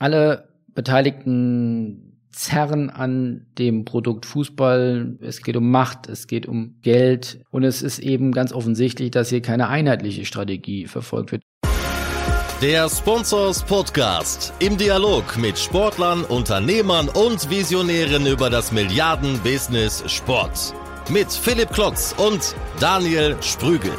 alle Beteiligten zerren an dem Produkt Fußball. Es geht um Macht, es geht um Geld und es ist eben ganz offensichtlich, dass hier keine einheitliche Strategie verfolgt wird. Der Sponsors Podcast im Dialog mit Sportlern, Unternehmern und Visionären über das Milliarden-Business Sport. Mit Philipp Klotz und Daniel Sprügel.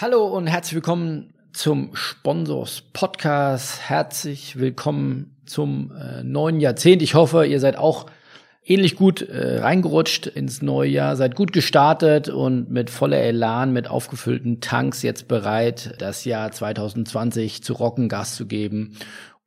Hallo und herzlich willkommen zum Sponsors Podcast. Herzlich willkommen zum äh, neuen Jahrzehnt. Ich hoffe, ihr seid auch ähnlich gut äh, reingerutscht ins neue Jahr, seid gut gestartet und mit voller Elan, mit aufgefüllten Tanks jetzt bereit, das Jahr 2020 zu rocken, Gas zu geben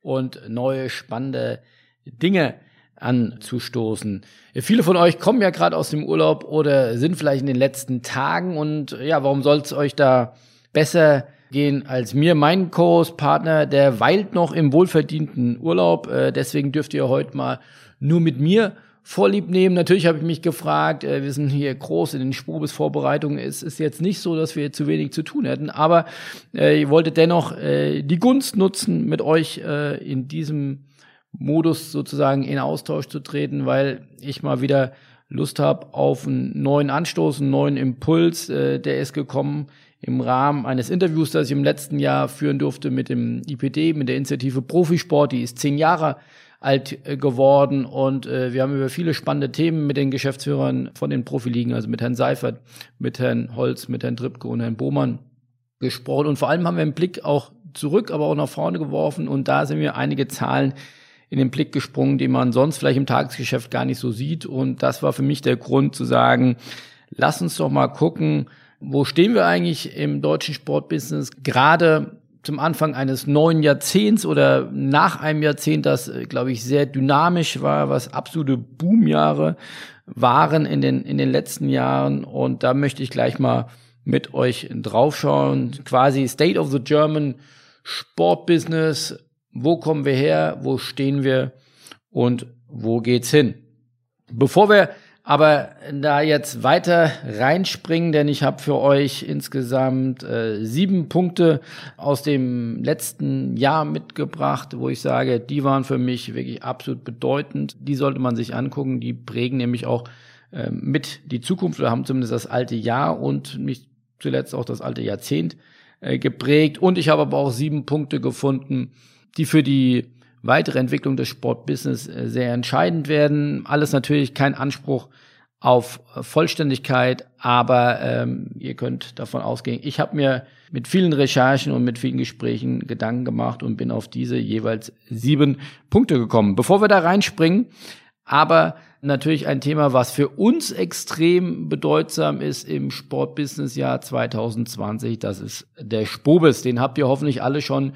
und neue spannende Dinge anzustoßen. Viele von euch kommen ja gerade aus dem Urlaub oder sind vielleicht in den letzten Tagen und ja, warum soll es euch da besser gehen als mir. Mein Co-Host-Partner, der weilt noch im wohlverdienten Urlaub. Äh, deswegen dürft ihr heute mal nur mit mir Vorlieb nehmen. Natürlich habe ich mich gefragt, äh, wir sind hier groß in den Spubes-Vorbereitungen. Es ist jetzt nicht so, dass wir zu wenig zu tun hätten, aber äh, ich wollte dennoch äh, die Gunst nutzen, mit euch äh, in diesem Modus sozusagen in Austausch zu treten, weil ich mal wieder Lust habe auf einen neuen Anstoß, einen neuen Impuls. Äh, der ist gekommen im Rahmen eines Interviews, das ich im letzten Jahr führen durfte mit dem IPD, mit der Initiative Profisport. Die ist zehn Jahre alt äh, geworden und äh, wir haben über viele spannende Themen mit den Geschäftsführern von den Profiligen, also mit Herrn Seifert, mit Herrn Holz, mit Herrn Trippke und Herrn Bohmann gesprochen. Und vor allem haben wir einen Blick auch zurück, aber auch nach vorne geworfen und da sind mir einige Zahlen in den Blick gesprungen, die man sonst vielleicht im Tagesgeschäft gar nicht so sieht. Und das war für mich der Grund zu sagen, lass uns doch mal gucken, wo stehen wir eigentlich im deutschen Sportbusiness? Gerade zum Anfang eines neuen Jahrzehnts oder nach einem Jahrzehnt, das, äh, glaube ich, sehr dynamisch war, was absolute Boomjahre waren in den, in den letzten Jahren. Und da möchte ich gleich mal mit euch draufschauen. Quasi State of the German Sportbusiness. Wo kommen wir her? Wo stehen wir? Und wo geht's hin? Bevor wir aber da jetzt weiter reinspringen, denn ich habe für euch insgesamt äh, sieben Punkte aus dem letzten Jahr mitgebracht, wo ich sage, die waren für mich wirklich absolut bedeutend. Die sollte man sich angucken. Die prägen nämlich auch äh, mit die Zukunft oder haben zumindest das alte Jahr und nicht zuletzt auch das alte Jahrzehnt äh, geprägt. Und ich habe aber auch sieben Punkte gefunden, die für die weitere Entwicklung des Sportbusiness äh, sehr entscheidend werden. Alles natürlich kein Anspruch auf Vollständigkeit, aber ähm, ihr könnt davon ausgehen, ich habe mir mit vielen Recherchen und mit vielen Gesprächen Gedanken gemacht und bin auf diese jeweils sieben Punkte gekommen. Bevor wir da reinspringen, aber natürlich ein Thema, was für uns extrem bedeutsam ist im Sportbusinessjahr 2020, das ist der Spobis. Den habt ihr hoffentlich alle schon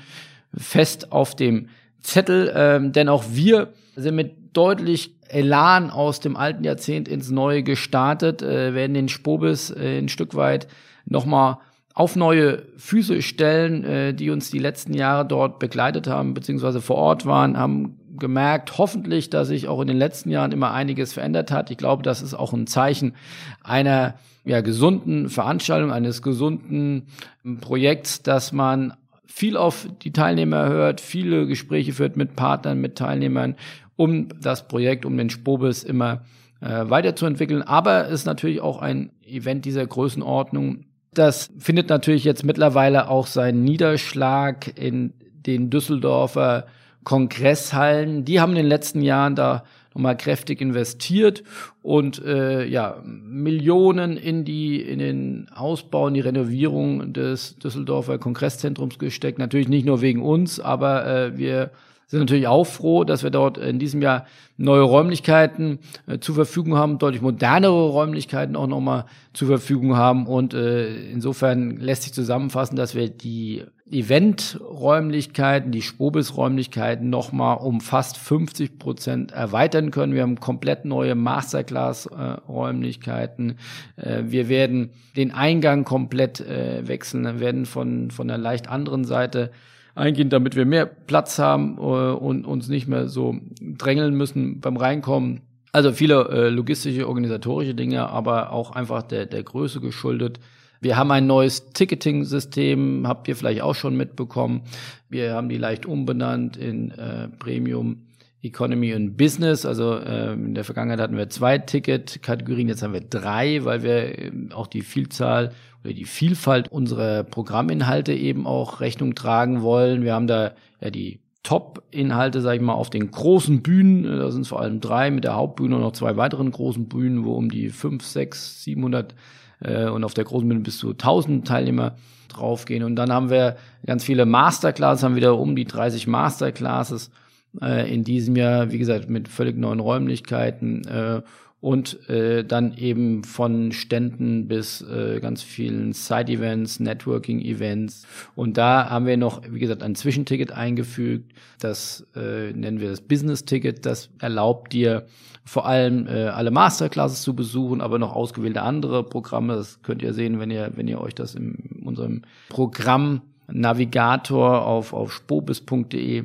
fest auf dem Zettel, ähm, denn auch wir sind mit deutlich Elan aus dem alten Jahrzehnt ins neue gestartet, äh, werden den Spobis äh, ein Stück weit nochmal auf neue Füße stellen, äh, die uns die letzten Jahre dort begleitet haben, beziehungsweise vor Ort waren, haben gemerkt, hoffentlich, dass sich auch in den letzten Jahren immer einiges verändert hat. Ich glaube, das ist auch ein Zeichen einer ja, gesunden Veranstaltung, eines gesunden Projekts, dass man viel auf die Teilnehmer hört, viele Gespräche führt mit Partnern, mit Teilnehmern, um das Projekt, um den Spobis immer äh, weiterzuentwickeln. Aber es ist natürlich auch ein Event dieser Größenordnung. Das findet natürlich jetzt mittlerweile auch seinen Niederschlag in den Düsseldorfer Kongresshallen. Die haben in den letzten Jahren da nochmal kräftig investiert und äh, ja Millionen in die in den Ausbau, in die Renovierung des Düsseldorfer Kongresszentrums gesteckt. Natürlich nicht nur wegen uns, aber äh, wir sind natürlich auch froh, dass wir dort in diesem Jahr neue Räumlichkeiten äh, zur Verfügung haben, deutlich modernere Räumlichkeiten auch nochmal zur Verfügung haben. Und äh, insofern lässt sich zusammenfassen, dass wir die Event-Räumlichkeiten, die Spobis-Räumlichkeiten nochmal um fast 50 Prozent erweitern können. Wir haben komplett neue Masterclass-Räumlichkeiten. Äh, wir werden den Eingang komplett äh, wechseln, wir werden von, von einer leicht anderen Seite eingehen, damit wir mehr Platz haben äh, und uns nicht mehr so drängeln müssen beim Reinkommen. Also viele logistische, organisatorische Dinge, aber auch einfach der, der Größe geschuldet. Wir haben ein neues Ticketing-System, habt ihr vielleicht auch schon mitbekommen. Wir haben die leicht umbenannt in äh, Premium Economy und Business. Also äh, in der Vergangenheit hatten wir zwei Ticket-Kategorien, jetzt haben wir drei, weil wir äh, auch die Vielzahl oder die Vielfalt unserer Programminhalte eben auch Rechnung tragen wollen. Wir haben da ja die Top-Inhalte, sag ich mal, auf den großen Bühnen. Da sind es vor allem drei mit der Hauptbühne und noch zwei weiteren großen Bühnen, wo um die fünf, sechs, 700 äh, und auf der großen Bühne bis zu 1000 Teilnehmer draufgehen. Und dann haben wir ganz viele Masterclasses, haben wieder um die 30 Masterclasses äh, in diesem Jahr, wie gesagt, mit völlig neuen Räumlichkeiten. Äh, und äh, dann eben von Ständen bis äh, ganz vielen Side-Events, Networking-Events. Und da haben wir noch, wie gesagt, ein Zwischenticket eingefügt. Das äh, nennen wir das Business-Ticket. Das erlaubt dir vor allem äh, alle Masterclasses zu besuchen, aber noch ausgewählte andere Programme. Das könnt ihr sehen, wenn ihr, wenn ihr euch das in unserem Programm Navigator auf, auf spobis.de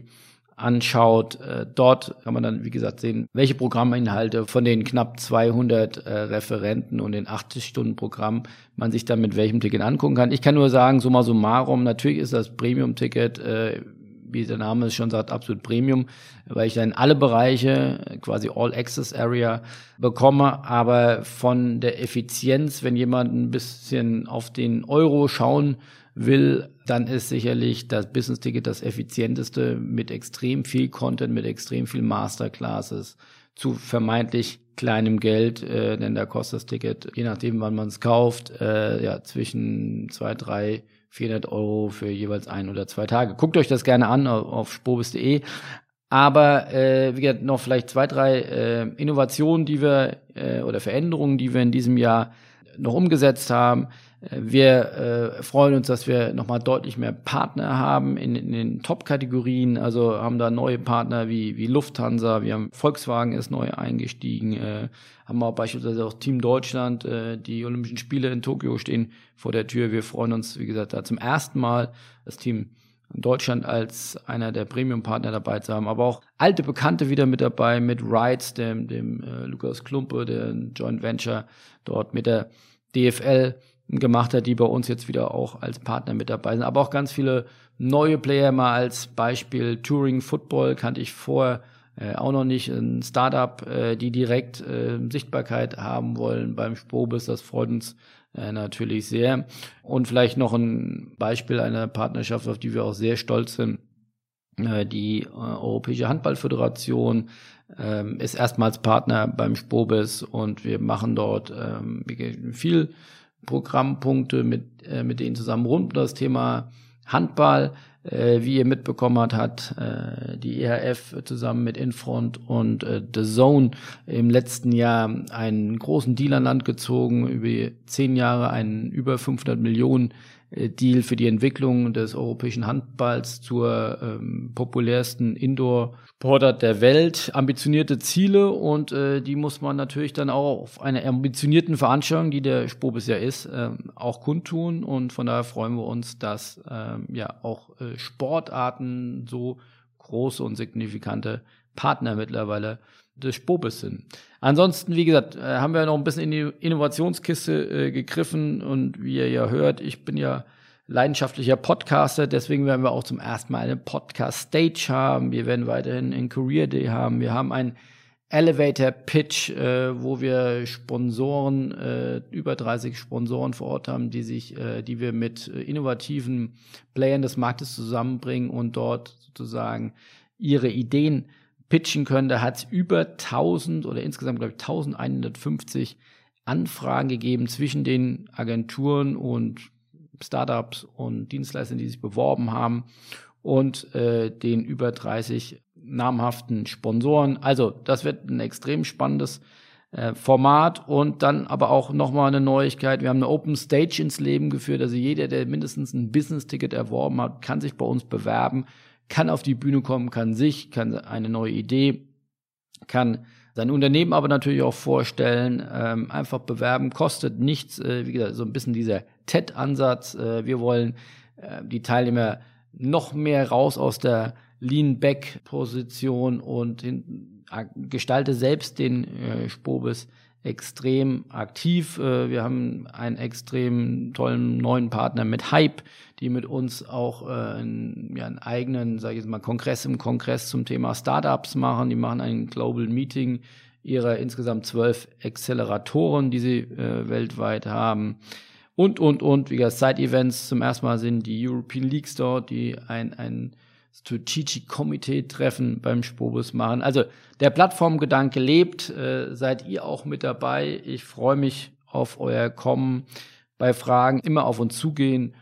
anschaut. Äh, dort kann man dann, wie gesagt, sehen, welche Programminhalte von den knapp 200 äh, Referenten und den 80-Stunden-Programm man sich dann mit welchem Ticket angucken kann. Ich kann nur sagen, summa summarum, natürlich ist das Premium-Ticket, äh, wie der Name es schon sagt, absolut Premium, weil ich dann alle Bereiche, quasi All Access Area bekomme, aber von der Effizienz, wenn jemand ein bisschen auf den Euro schauen will, dann ist sicherlich das Business Ticket das effizienteste mit extrem viel Content, mit extrem viel Masterclasses zu vermeintlich kleinem Geld, äh, denn da kostet das Ticket, je nachdem, wann man es kauft, äh, ja zwischen zwei, drei, 400 Euro für jeweils ein oder zwei Tage. Guckt euch das gerne an auf, auf spobis.de. Aber äh, wie gesagt, noch vielleicht zwei, drei äh, Innovationen, die wir äh, oder Veränderungen, die wir in diesem Jahr noch umgesetzt haben. Wir äh, freuen uns, dass wir nochmal deutlich mehr Partner haben in, in den Top-Kategorien. Also haben da neue Partner wie, wie Lufthansa, wir haben Volkswagen ist neu eingestiegen, äh, haben auch beispielsweise auch Team Deutschland, äh, die Olympischen Spiele in Tokio stehen vor der Tür. Wir freuen uns, wie gesagt, da zum ersten Mal das Team Deutschland als einer der Premium-Partner dabei zu haben, aber auch alte Bekannte wieder mit dabei, mit Rides, dem, dem äh, Lukas Klumpe, der Joint Venture dort mit der DFL gemacht hat, die bei uns jetzt wieder auch als Partner mit dabei sind. Aber auch ganz viele neue Player, mal als Beispiel Touring Football kannte ich vorher äh, auch noch nicht. Ein Startup, äh, die direkt äh, Sichtbarkeit haben wollen beim Spobis, das freut uns äh, natürlich sehr. Und vielleicht noch ein Beispiel einer Partnerschaft, auf die wir auch sehr stolz sind. Äh, die äh, Europäische Handballföderation ähm, ist erstmals Partner beim Spobis und wir machen dort ähm, viel Programmpunkte mit, äh, mit denen zusammen rund das Thema Handball. Äh, wie ihr mitbekommen habt, hat äh, die EHF zusammen mit Infront und äh, The Zone im letzten Jahr einen großen Deal an Land gezogen, über zehn Jahre einen über 500 Millionen Deal für die Entwicklung des europäischen Handballs zur ähm, populärsten Indoor-Sportart der Welt. Ambitionierte Ziele und äh, die muss man natürlich dann auch auf einer ambitionierten Veranstaltung, die der Spo bisher ist, äh, auch kundtun. Und von daher freuen wir uns, dass äh, ja auch äh, Sportarten so große und signifikante Partner mittlerweile des Spobes sind. Ansonsten, wie gesagt, äh, haben wir noch ein bisschen in die Innovationskiste äh, gegriffen und wie ihr ja hört, ich bin ja leidenschaftlicher Podcaster, deswegen werden wir auch zum ersten Mal eine Podcast-Stage haben. Wir werden weiterhin einen Career Day haben. Wir haben einen Elevator Pitch, äh, wo wir Sponsoren, äh, über 30 Sponsoren vor Ort haben, die sich, äh, die wir mit äh, innovativen Playern des Marktes zusammenbringen und dort sozusagen ihre Ideen pitchen können. Da hat es über 1000 oder insgesamt, glaube ich, 1150 Anfragen gegeben zwischen den Agenturen und Startups und Dienstleistern, die sich beworben haben und äh, den über 30 namhaften Sponsoren. Also das wird ein extrem spannendes äh, Format und dann aber auch nochmal eine Neuigkeit. Wir haben eine Open Stage ins Leben geführt. Also jeder, der mindestens ein Business-Ticket erworben hat, kann sich bei uns bewerben kann auf die Bühne kommen, kann sich, kann eine neue Idee, kann sein Unternehmen aber natürlich auch vorstellen, ähm, einfach bewerben, kostet nichts, äh, wie gesagt, so ein bisschen dieser TED-Ansatz. Äh, wir wollen äh, die Teilnehmer noch mehr raus aus der Lean-Back-Position und äh, gestalte selbst den äh, Spobis extrem aktiv. Äh, wir haben einen extrem tollen neuen Partner mit Hype, die mit uns auch äh, einen, ja, einen eigenen, sage ich jetzt mal, Kongress im Kongress zum Thema Startups machen. Die machen ein Global Meeting ihrer insgesamt zwölf Acceleratoren, die sie äh, weltweit haben. Und, und, und, wie gesagt, Side-Events zum ersten Mal sind die European Leagues dort, die ein, ein Strategic Committee Treffen beim Spobus machen. Also der Plattformgedanke lebt, äh, seid ihr auch mit dabei. Ich freue mich auf euer Kommen. Bei Fragen immer auf uns zugehen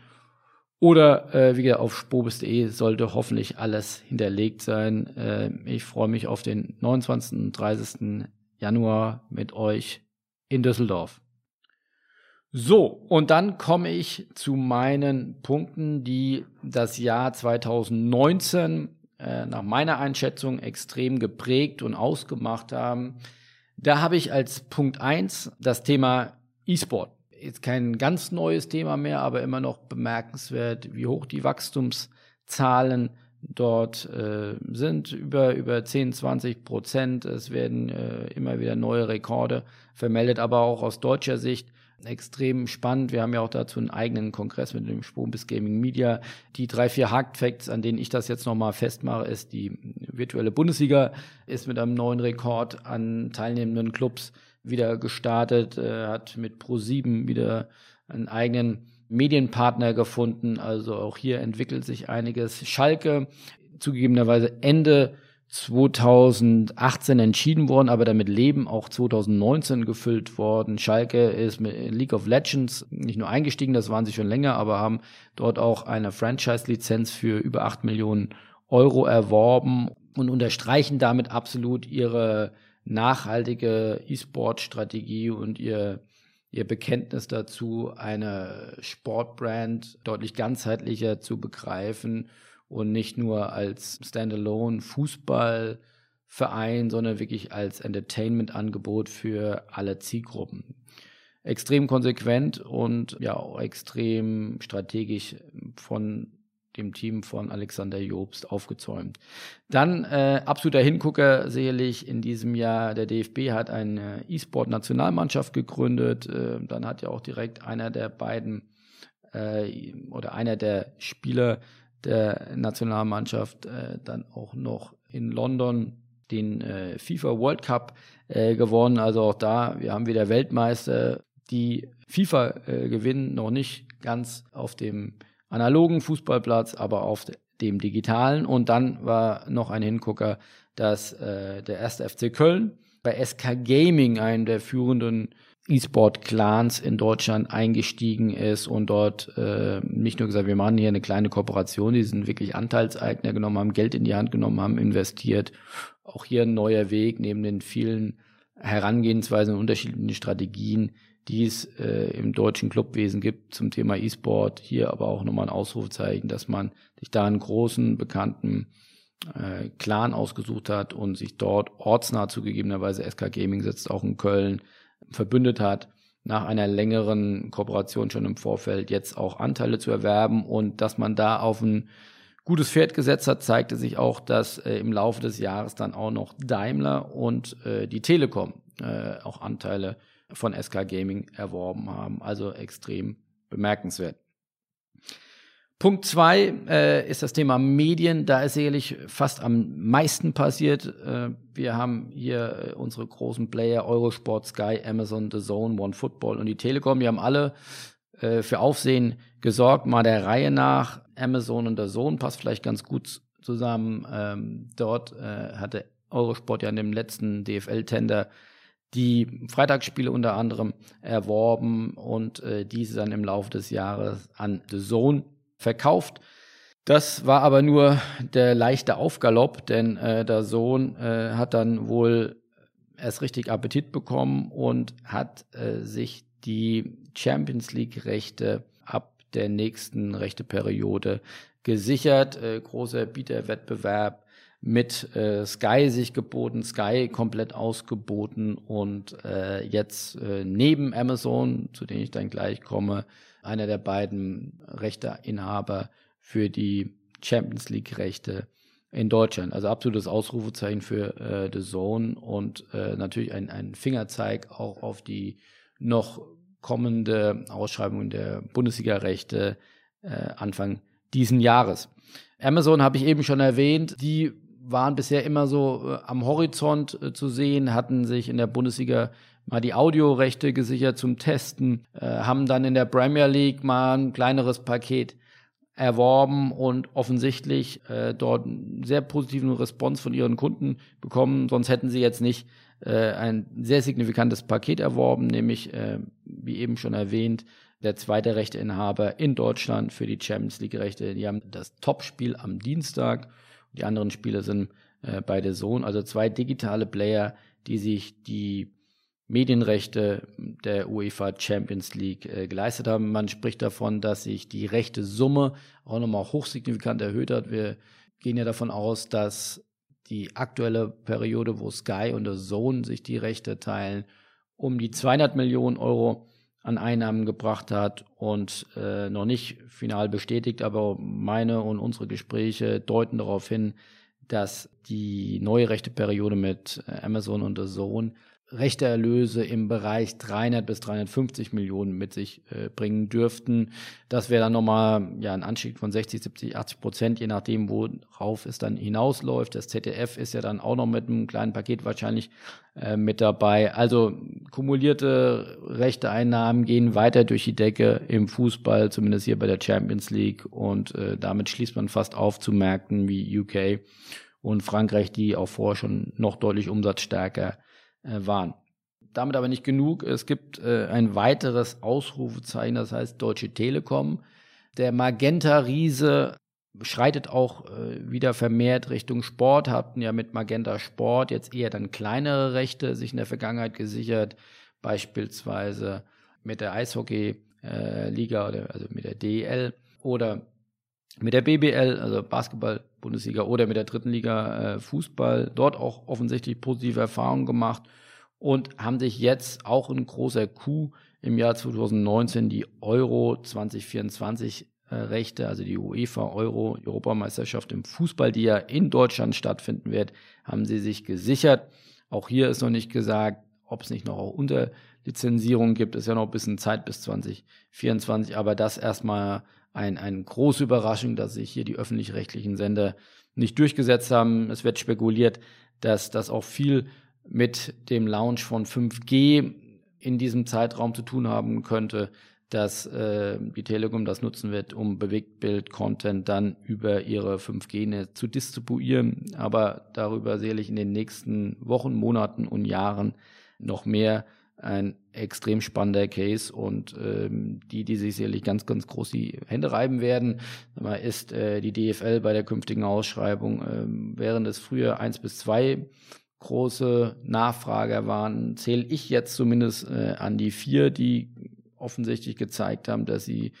oder äh, wie gesagt auf spobus.de sollte hoffentlich alles hinterlegt sein. Äh, ich freue mich auf den 29. und 30. Januar mit euch in Düsseldorf. So, und dann komme ich zu meinen Punkten, die das Jahr 2019 äh, nach meiner Einschätzung extrem geprägt und ausgemacht haben. Da habe ich als Punkt eins das Thema E-Sport. Jetzt kein ganz neues Thema mehr, aber immer noch bemerkenswert, wie hoch die Wachstumszahlen dort äh, sind. Über, über 10, 20 Prozent. Es werden äh, immer wieder neue Rekorde vermeldet, aber auch aus deutscher Sicht extrem spannend. Wir haben ja auch dazu einen eigenen Kongress mit dem Spombis Gaming Media. Die drei, vier Hard Facts, an denen ich das jetzt nochmal festmache, ist die virtuelle Bundesliga ist mit einem neuen Rekord an teilnehmenden Clubs wieder gestartet, äh, hat mit Pro7 wieder einen eigenen Medienpartner gefunden. Also auch hier entwickelt sich einiges. Schalke zugegebenerweise Ende 2018 entschieden worden, aber damit Leben auch 2019 gefüllt worden. Schalke ist mit League of Legends nicht nur eingestiegen, das waren sie schon länger, aber haben dort auch eine Franchise-Lizenz für über 8 Millionen Euro erworben und unterstreichen damit absolut ihre nachhaltige E-Sport-Strategie und ihr, ihr Bekenntnis dazu, eine Sportbrand deutlich ganzheitlicher zu begreifen und nicht nur als Standalone Fußballverein, sondern wirklich als Entertainment-Angebot für alle Zielgruppen. Extrem konsequent und ja auch extrem strategisch von dem Team von Alexander Jobst aufgezäumt. Dann äh, absoluter Hingucker sicherlich in diesem Jahr. Der DFB hat eine E-Sport-Nationalmannschaft gegründet. Äh, dann hat ja auch direkt einer der beiden äh, oder einer der Spieler der Nationalmannschaft äh, dann auch noch in London den äh, FIFA World Cup äh, gewonnen. Also auch da, wir haben wieder Weltmeister, die FIFA äh, gewinnen, noch nicht ganz auf dem analogen Fußballplatz, aber auf dem digitalen. Und dann war noch ein Hingucker, dass äh, der erste FC Köln bei SK Gaming, einem der führenden E-Sport-Clans in Deutschland eingestiegen ist und dort äh, nicht nur gesagt, wir machen hier eine kleine Kooperation, die sind wirklich Anteilseigner genommen, haben Geld in die Hand genommen, haben investiert. Auch hier ein neuer Weg neben den vielen Herangehensweisen und unterschiedlichen Strategien, die es äh, im deutschen Clubwesen gibt zum Thema E-Sport. Hier aber auch nochmal ein Ausrufzeichen, dass man sich da einen großen, bekannten äh, Clan ausgesucht hat und sich dort ortsnah zugegebenerweise SK Gaming sitzt, auch in Köln, verbündet hat, nach einer längeren Kooperation schon im Vorfeld jetzt auch Anteile zu erwerben und dass man da auf ein gutes Pferd gesetzt hat, zeigte sich auch, dass äh, im Laufe des Jahres dann auch noch Daimler und äh, die Telekom äh, auch Anteile von SK Gaming erworben haben. Also extrem bemerkenswert. Punkt zwei äh, ist das Thema Medien. Da ist sicherlich fast am meisten passiert. Äh, wir haben hier äh, unsere großen Player Eurosport, Sky, Amazon, The Zone, One Football und die Telekom. Die haben alle äh, für Aufsehen gesorgt. Mal der Reihe nach. Amazon und The Zone passt vielleicht ganz gut zusammen. Ähm, dort äh, hatte Eurosport ja in dem letzten DFL-Tender die Freitagsspiele unter anderem erworben und äh, diese dann im Laufe des Jahres an The Zone verkauft. Das war aber nur der leichte Aufgalopp, denn äh, der Sohn äh, hat dann wohl erst richtig Appetit bekommen und hat äh, sich die Champions League Rechte ab der nächsten Rechteperiode gesichert. Äh, großer Bieterwettbewerb mit äh, Sky sich geboten, Sky komplett ausgeboten und äh, jetzt äh, neben Amazon, zu denen ich dann gleich komme, einer der beiden Rechteinhaber für die Champions League Rechte in Deutschland. Also absolutes Ausrufezeichen für äh, The Zone und äh, natürlich ein, ein Fingerzeig auch auf die noch kommende Ausschreibung der Bundesliga-Rechte äh, Anfang diesen Jahres. Amazon habe ich eben schon erwähnt, die waren bisher immer so äh, am Horizont äh, zu sehen, hatten sich in der Bundesliga mal die Audiorechte gesichert zum Testen, äh, haben dann in der Premier League mal ein kleineres Paket erworben und offensichtlich äh, dort einen sehr positiven Response von ihren Kunden bekommen. Sonst hätten sie jetzt nicht äh, ein sehr signifikantes Paket erworben, nämlich, äh, wie eben schon erwähnt, der zweite Rechteinhaber in Deutschland für die Champions League-Rechte. Die haben das Topspiel am Dienstag. Die anderen Spiele sind äh, bei der Sohn, also zwei digitale Player, die sich die Medienrechte der UEFA Champions League äh, geleistet haben. Man spricht davon, dass sich die rechte Summe auch nochmal hochsignifikant erhöht hat. Wir gehen ja davon aus, dass die aktuelle Periode, wo Sky und der Zone sich die Rechte teilen, um die 200 Millionen Euro an Einnahmen gebracht hat und äh, noch nicht final bestätigt, aber meine und unsere Gespräche deuten darauf hin, dass die neue rechte Periode mit äh, Amazon und der Zone rechte Erlöse im Bereich 300 bis 350 Millionen mit sich äh, bringen dürften. Das wäre dann nochmal ja, ein Anstieg von 60, 70, 80 Prozent, je nachdem, worauf es dann hinausläuft. Das ZDF ist ja dann auch noch mit einem kleinen Paket wahrscheinlich äh, mit dabei. Also kumulierte rechte Einnahmen gehen weiter durch die Decke im Fußball, zumindest hier bei der Champions League. Und äh, damit schließt man fast auf zu Märkten wie UK und Frankreich, die auch vorher schon noch deutlich umsatzstärker äh, waren. Damit aber nicht genug. Es gibt äh, ein weiteres Ausrufezeichen, das heißt Deutsche Telekom. Der Magenta-Riese schreitet auch äh, wieder vermehrt Richtung Sport, hatten ja mit Magenta Sport jetzt eher dann kleinere Rechte sich in der Vergangenheit gesichert, beispielsweise mit der Eishockey-Liga äh, oder also mit der DEL oder mit der BBL, also Basketball-Bundesliga oder mit der dritten Liga äh, Fußball, dort auch offensichtlich positive Erfahrungen gemacht und haben sich jetzt auch ein großer Coup im Jahr 2019 die Euro 2024 äh, Rechte, also die UEFA Euro Europameisterschaft im Fußball, die ja in Deutschland stattfinden wird, haben sie sich gesichert. Auch hier ist noch nicht gesagt, ob es nicht noch auch Unterlizenzierungen gibt. Ist ja noch ein bisschen Zeit bis 2024, aber das erstmal ein, eine große Überraschung, dass sich hier die öffentlich-rechtlichen Sender nicht durchgesetzt haben. Es wird spekuliert, dass das auch viel mit dem Launch von 5G in diesem Zeitraum zu tun haben könnte, dass äh, die Telekom das nutzen wird, um Bewegtbild-Content dann über ihre 5G-Netz zu distribuieren. Aber darüber sehe ich in den nächsten Wochen, Monaten und Jahren noch mehr ein extrem spannender Case und ähm, die, die sich sicherlich ganz, ganz groß die Hände reiben werden, ist äh, die DFL bei der künftigen Ausschreibung, ähm, während es früher eins bis zwei große Nachfrager waren, zähle ich jetzt zumindest äh, an die vier, die offensichtlich gezeigt haben, dass sie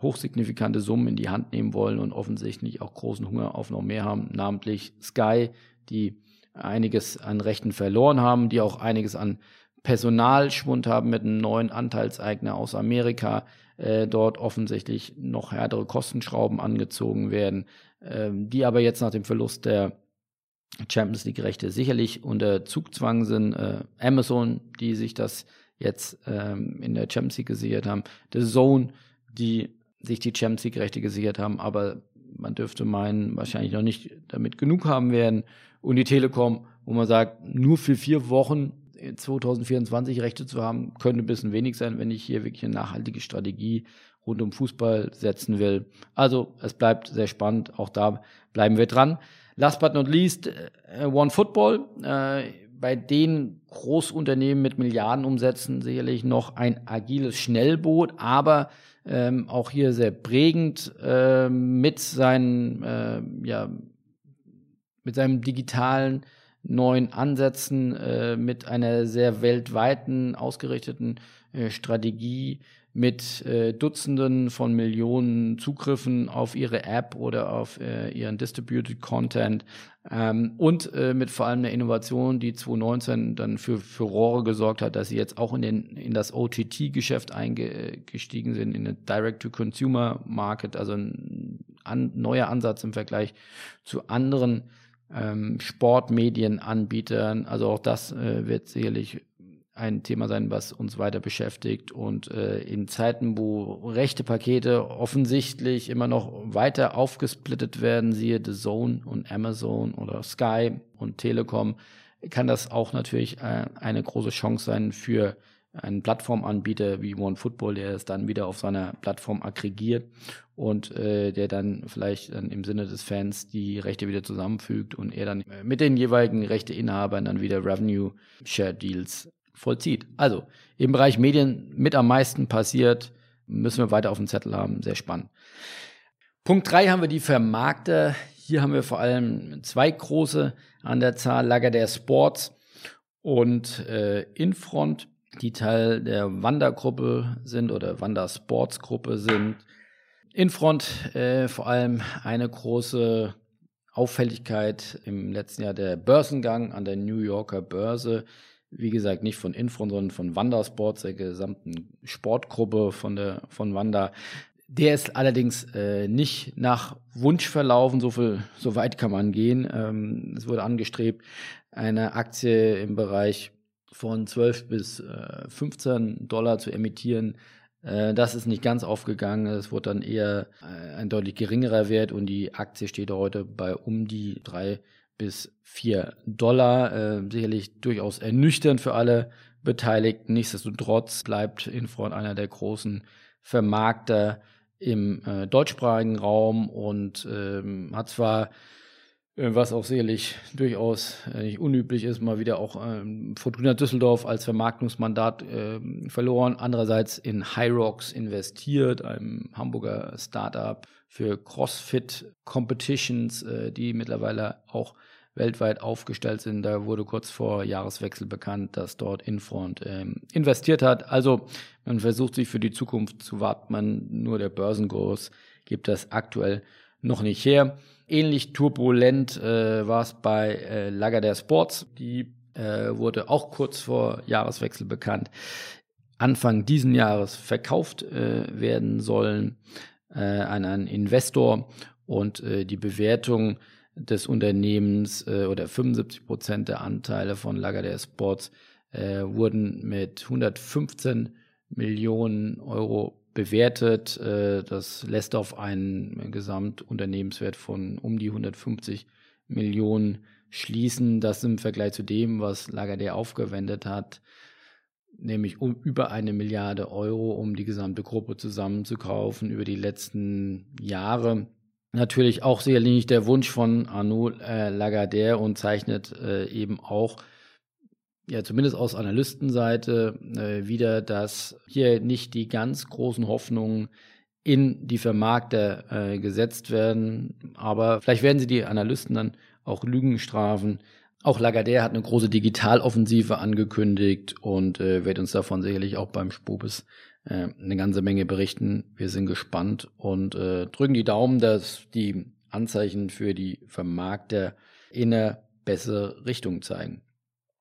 hochsignifikante Summen in die Hand nehmen wollen und offensichtlich auch großen Hunger auf noch mehr haben, namentlich Sky, die einiges an Rechten verloren haben, die auch einiges an Personalschwund haben mit einem neuen Anteilseigner aus Amerika, äh, dort offensichtlich noch härtere Kostenschrauben angezogen werden, äh, die aber jetzt nach dem Verlust der Champions League-Rechte sicherlich unter Zugzwang sind. Äh, Amazon, die sich das jetzt ähm, in der Champions League gesichert haben, The Zone, die sich die Champions League-Rechte gesichert haben, aber man dürfte meinen, wahrscheinlich noch nicht damit genug haben werden. Und die Telekom, wo man sagt, nur für vier Wochen 2024 Rechte zu haben, könnte ein bisschen wenig sein, wenn ich hier wirklich eine nachhaltige Strategie rund um Fußball setzen will. Also es bleibt sehr spannend, auch da bleiben wir dran. Last but not least, äh, One Football. Äh, bei den Großunternehmen mit Milliardenumsätzen sicherlich noch ein agiles Schnellboot, aber ähm, auch hier sehr prägend äh, mit seinen äh, ja mit seinem digitalen neuen Ansätzen, äh, mit einer sehr weltweiten ausgerichteten äh, Strategie, mit äh, Dutzenden von Millionen Zugriffen auf ihre App oder auf äh, ihren Distributed Content ähm, und äh, mit vor allem einer Innovation, die 2019 dann für Furore gesorgt hat, dass sie jetzt auch in, den, in das OTT-Geschäft eingestiegen sind, in den Direct-to-Consumer-Market, also ein an, neuer Ansatz im Vergleich zu anderen ähm, Sportmedienanbietern. Also auch das äh, wird sicherlich ein Thema sein, was uns weiter beschäftigt. Und äh, in Zeiten, wo rechte Pakete offensichtlich immer noch weiter aufgesplittet werden, siehe The Zone und Amazon oder Sky und Telekom, kann das auch natürlich äh, eine große Chance sein für einen Plattformanbieter wie OneFootball, der es dann wieder auf seiner Plattform aggregiert und äh, der dann vielleicht dann im Sinne des Fans die Rechte wieder zusammenfügt und er dann mit den jeweiligen Rechteinhabern dann wieder Revenue Share Deals vollzieht. Also im Bereich Medien mit am meisten passiert, müssen wir weiter auf dem Zettel haben. Sehr spannend. Punkt drei haben wir die Vermarkter. Hier haben wir vor allem zwei große an der Zahl, Lager der Sports und äh, Infront, die Teil der Wandergruppe sind oder Wandersportsgruppe sind. Infront äh, vor allem eine große Auffälligkeit im letzten Jahr der Börsengang an der New Yorker Börse wie gesagt, nicht von Infront, sondern von Wanda Sports, der gesamten Sportgruppe von der von Wanda. Der ist allerdings äh, nicht nach Wunsch verlaufen, so viel, so weit kann man gehen. Ähm, es wurde angestrebt, eine Aktie im Bereich von 12 bis äh, 15 Dollar zu emittieren. Äh, das ist nicht ganz aufgegangen. Es wurde dann eher äh, ein deutlich geringerer Wert und die Aktie steht heute bei um die drei bis 4 Dollar. Äh, sicherlich durchaus ernüchternd für alle Beteiligten. Nichtsdestotrotz bleibt Infront einer der großen Vermarkter im äh, deutschsprachigen Raum und ähm, hat zwar äh, was auch sicherlich durchaus äh, nicht unüblich ist, mal wieder auch ähm, Fortuna Düsseldorf als Vermarktungsmandat äh, verloren. Andererseits in Hyrox investiert, einem Hamburger Startup für CrossFit Competitions, äh, die mittlerweile auch weltweit aufgestellt sind. Da wurde kurz vor Jahreswechsel bekannt, dass dort Infront ähm, investiert hat. Also man versucht sich für die Zukunft zu warten. Nur der Börsenkurs gibt das aktuell noch nicht her. Ähnlich turbulent äh, war es bei äh, Lagardère Sports. Die äh, wurde auch kurz vor Jahreswechsel bekannt. Anfang diesen Jahres verkauft äh, werden sollen äh, an einen Investor und äh, die Bewertung des Unternehmens äh, oder 75 Prozent der Anteile von Lagardère Sports äh, wurden mit 115 Millionen Euro bewertet. Äh, das lässt auf einen Gesamtunternehmenswert von um die 150 Millionen schließen. Das im Vergleich zu dem, was Lagardère aufgewendet hat, nämlich um über eine Milliarde Euro, um die gesamte Gruppe zusammenzukaufen über die letzten Jahre natürlich auch sicherlich nicht der Wunsch von Arnaud äh, Lagardère und zeichnet äh, eben auch, ja zumindest aus Analystenseite, äh, wieder, dass hier nicht die ganz großen Hoffnungen in die Vermarkter äh, gesetzt werden. Aber vielleicht werden sie die Analysten dann auch Lügen strafen. Auch Lagardère hat eine große Digitaloffensive angekündigt und äh, wird uns davon sicherlich auch beim Spobis äh, eine ganze Menge berichten. Wir sind gespannt und äh, drücken die Daumen, dass die Anzeichen für die Vermarkter in eine bessere Richtung zeigen.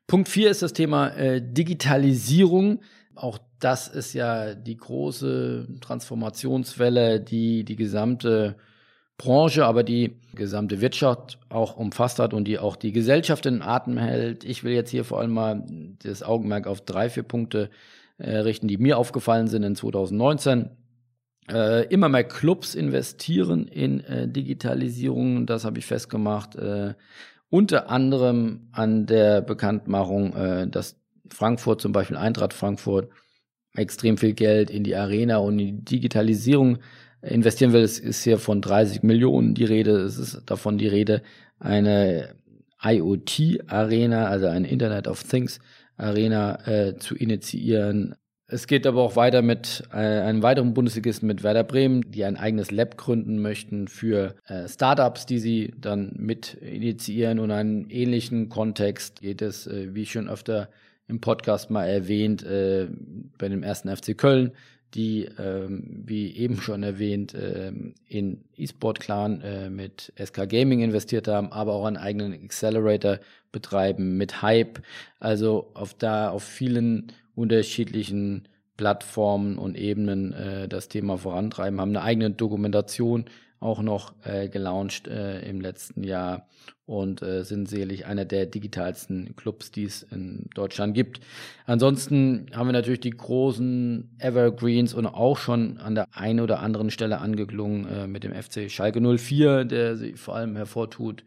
Punkt 4 ist das Thema äh, Digitalisierung. Auch das ist ja die große Transformationswelle, die die gesamte Branche, aber die gesamte Wirtschaft auch umfasst hat und die auch die Gesellschaft in Atem hält. Ich will jetzt hier vor allem mal das Augenmerk auf drei, vier Punkte äh, richten, die mir aufgefallen sind in 2019. Äh, immer mehr Clubs investieren in äh, Digitalisierung, das habe ich festgemacht. Äh, unter anderem an der Bekanntmachung, äh, dass Frankfurt zum Beispiel Eintracht Frankfurt extrem viel Geld in die Arena und in die Digitalisierung investieren will. Es ist hier von 30 Millionen die Rede. Es ist davon die Rede, eine IoT-Arena, also ein Internet of Things Arena äh, zu initiieren. Es geht aber auch weiter mit äh, einem weiteren Bundesligisten mit Werder Bremen, die ein eigenes Lab gründen möchten für äh, Startups, die sie dann mit initiieren. Und einen ähnlichen Kontext geht es, äh, wie schon öfter im Podcast mal erwähnt, äh, bei dem ersten FC Köln, die, ähm, wie eben schon erwähnt, ähm, in eSport Clan äh, mit SK Gaming investiert haben, aber auch einen eigenen Accelerator betreiben mit Hype. Also auf da auf vielen unterschiedlichen Plattformen und Ebenen äh, das Thema vorantreiben, haben eine eigene Dokumentation auch noch äh, gelauncht äh, im letzten Jahr und äh, sind sicherlich einer der digitalsten Clubs, die es in Deutschland gibt. Ansonsten haben wir natürlich die großen Evergreens und auch schon an der einen oder anderen Stelle angeklungen äh, mit dem FC Schalke 04, der sich vor allem hervortut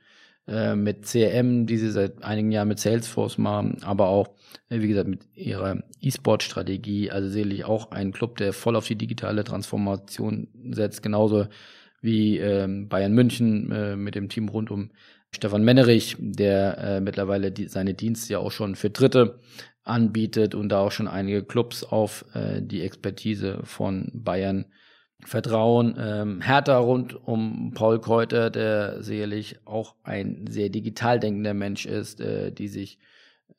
äh, mit CRM, die sie seit einigen Jahren mit Salesforce machen, aber auch, wie gesagt, mit ihrer E-Sport-Strategie, also sicherlich auch ein Club, der voll auf die digitale Transformation setzt, genauso wie ähm, Bayern München äh, mit dem Team rund um Stefan Mennerich, der äh, mittlerweile die, seine Dienste ja auch schon für Dritte anbietet und da auch schon einige Clubs auf äh, die Expertise von Bayern vertrauen. Ähm, Hertha rund um Paul Keuter, der sicherlich auch ein sehr digital denkender Mensch ist, äh, die sich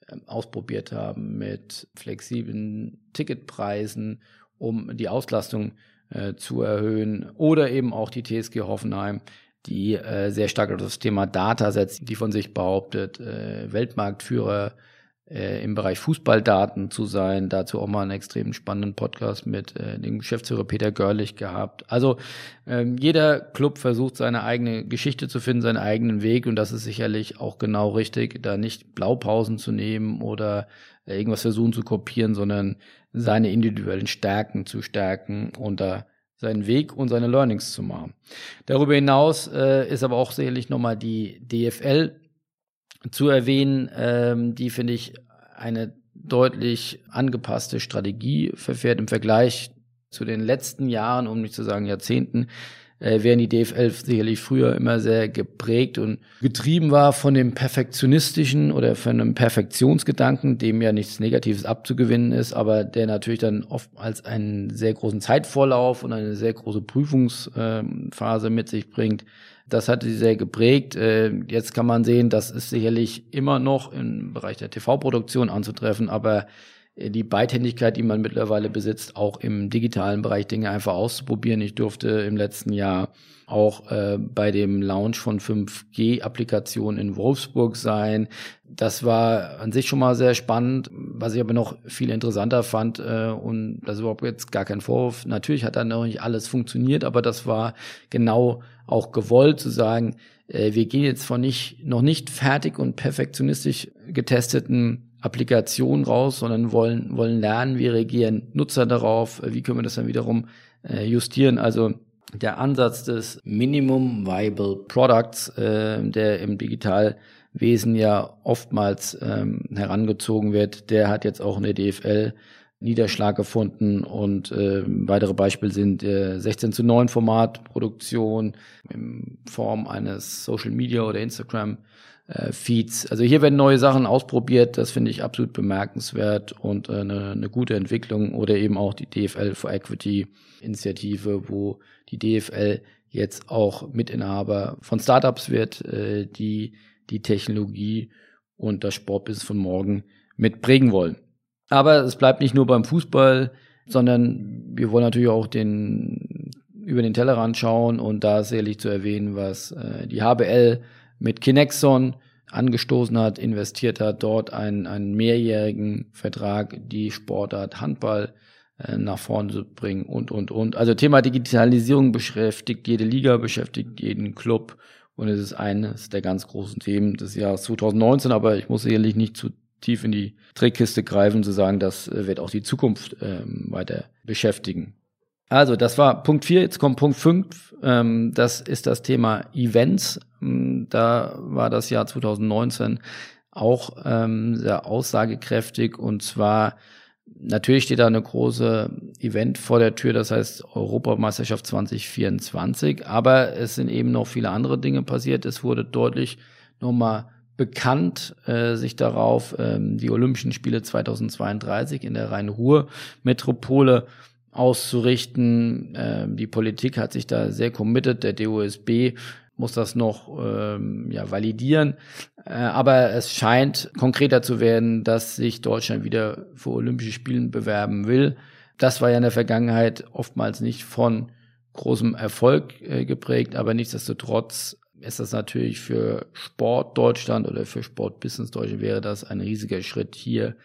äh, ausprobiert haben mit flexiblen Ticketpreisen, um die Auslastung äh, zu erhöhen. Oder eben auch die TSG Hoffenheim, die äh, sehr stark auf das Thema Data setzt, die von sich behauptet, äh, Weltmarktführer äh, im Bereich Fußballdaten zu sein. Dazu auch mal einen extrem spannenden Podcast mit äh, dem Geschäftsführer Peter Görlich gehabt. Also ähm, jeder Club versucht seine eigene Geschichte zu finden, seinen eigenen Weg und das ist sicherlich auch genau richtig, da nicht Blaupausen zu nehmen oder äh, irgendwas versuchen zu kopieren, sondern seine individuellen Stärken zu stärken und da seinen Weg und seine Learnings zu machen. Darüber hinaus äh, ist aber auch sicherlich nochmal die DFL zu erwähnen, ähm, die finde ich eine deutlich angepasste Strategie verfährt im Vergleich zu den letzten Jahren, um nicht zu sagen Jahrzehnten, äh, während die DFL sicherlich früher immer sehr geprägt und getrieben war von dem perfektionistischen oder von einem Perfektionsgedanken, dem ja nichts Negatives abzugewinnen ist, aber der natürlich dann oft als einen sehr großen Zeitvorlauf und eine sehr große Prüfungsphase mit sich bringt. Das hatte sie sehr geprägt. Äh, jetzt kann man sehen, das ist sicherlich immer noch im Bereich der TV-Produktion anzutreffen, aber die Beidhändigkeit, die man mittlerweile besitzt, auch im digitalen Bereich Dinge einfach auszuprobieren. Ich durfte im letzten Jahr auch äh, bei dem Launch von 5G-Applikationen in Wolfsburg sein. Das war an sich schon mal sehr spannend. Was ich aber noch viel interessanter fand, äh, und das ist überhaupt jetzt gar kein Vorwurf, natürlich hat da noch nicht alles funktioniert, aber das war genau auch gewollt zu sagen, äh, wir gehen jetzt von nicht, noch nicht fertig und perfektionistisch getesteten Applikation raus, sondern wollen, wollen lernen, wie reagieren Nutzer darauf, wie können wir das dann wiederum äh, justieren. Also der Ansatz des Minimum Viable Products, äh, der im Digitalwesen ja oftmals ähm, herangezogen wird, der hat jetzt auch in der DFL Niederschlag gefunden und äh, weitere Beispiele sind äh, 16 zu 9 Format Produktion in Form eines Social Media oder Instagram äh, Feeds. Also hier werden neue Sachen ausprobiert, das finde ich absolut bemerkenswert und äh, eine, eine gute Entwicklung oder eben auch die DFL for Equity Initiative, wo die DFL jetzt auch Mitinhaber von Startups wird, äh, die die Technologie und das Sportbusiness von morgen mitprägen wollen. Aber es bleibt nicht nur beim Fußball, sondern wir wollen natürlich auch den über den Tellerrand schauen und da ist sicherlich zu erwähnen, was äh, die HBL mit Kinexon angestoßen hat, investiert hat, dort einen, einen mehrjährigen Vertrag, die Sportart Handball äh, nach vorne zu bringen und, und, und. Also Thema Digitalisierung beschäftigt jede Liga, beschäftigt jeden Club und es ist eines der ganz großen Themen des Jahres 2019, aber ich muss sicherlich nicht zu tief in die Trickkiste greifen, zu sagen, das äh, wird auch die Zukunft ähm, weiter beschäftigen. Also, das war Punkt 4. Jetzt kommt Punkt 5. Ähm, das ist das Thema Events. Ähm, da war das Jahr 2019 auch ähm, sehr aussagekräftig. Und zwar, natürlich steht da eine große Event vor der Tür, das heißt Europameisterschaft 2024. Aber es sind eben noch viele andere Dinge passiert. Es wurde deutlich nochmal bekannt, äh, sich darauf ähm, die Olympischen Spiele 2032 in der Rhein-Ruhr-Metropole auszurichten. Ähm, die Politik hat sich da sehr committed. Der DOSB muss das noch ähm, ja, validieren. Äh, aber es scheint konkreter zu werden, dass sich Deutschland wieder für Olympische Spiele bewerben will. Das war ja in der Vergangenheit oftmals nicht von großem Erfolg äh, geprägt, aber nichtsdestotrotz ist das natürlich für Sport Deutschland oder für Sportbusiness Deutschland wäre das ein riesiger Schritt hier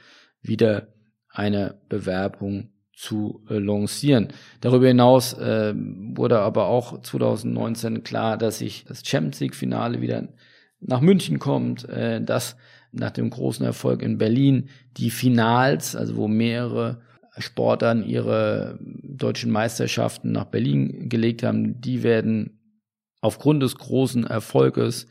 wieder eine Bewerbung zu äh, lancieren. Darüber hinaus äh, wurde aber auch 2019 klar, dass sich das Champions League Finale wieder nach München kommt, äh, dass nach dem großen Erfolg in Berlin die Finals, also wo mehrere Sportlern ihre deutschen Meisterschaften nach Berlin gelegt haben, die werden aufgrund des großen Erfolges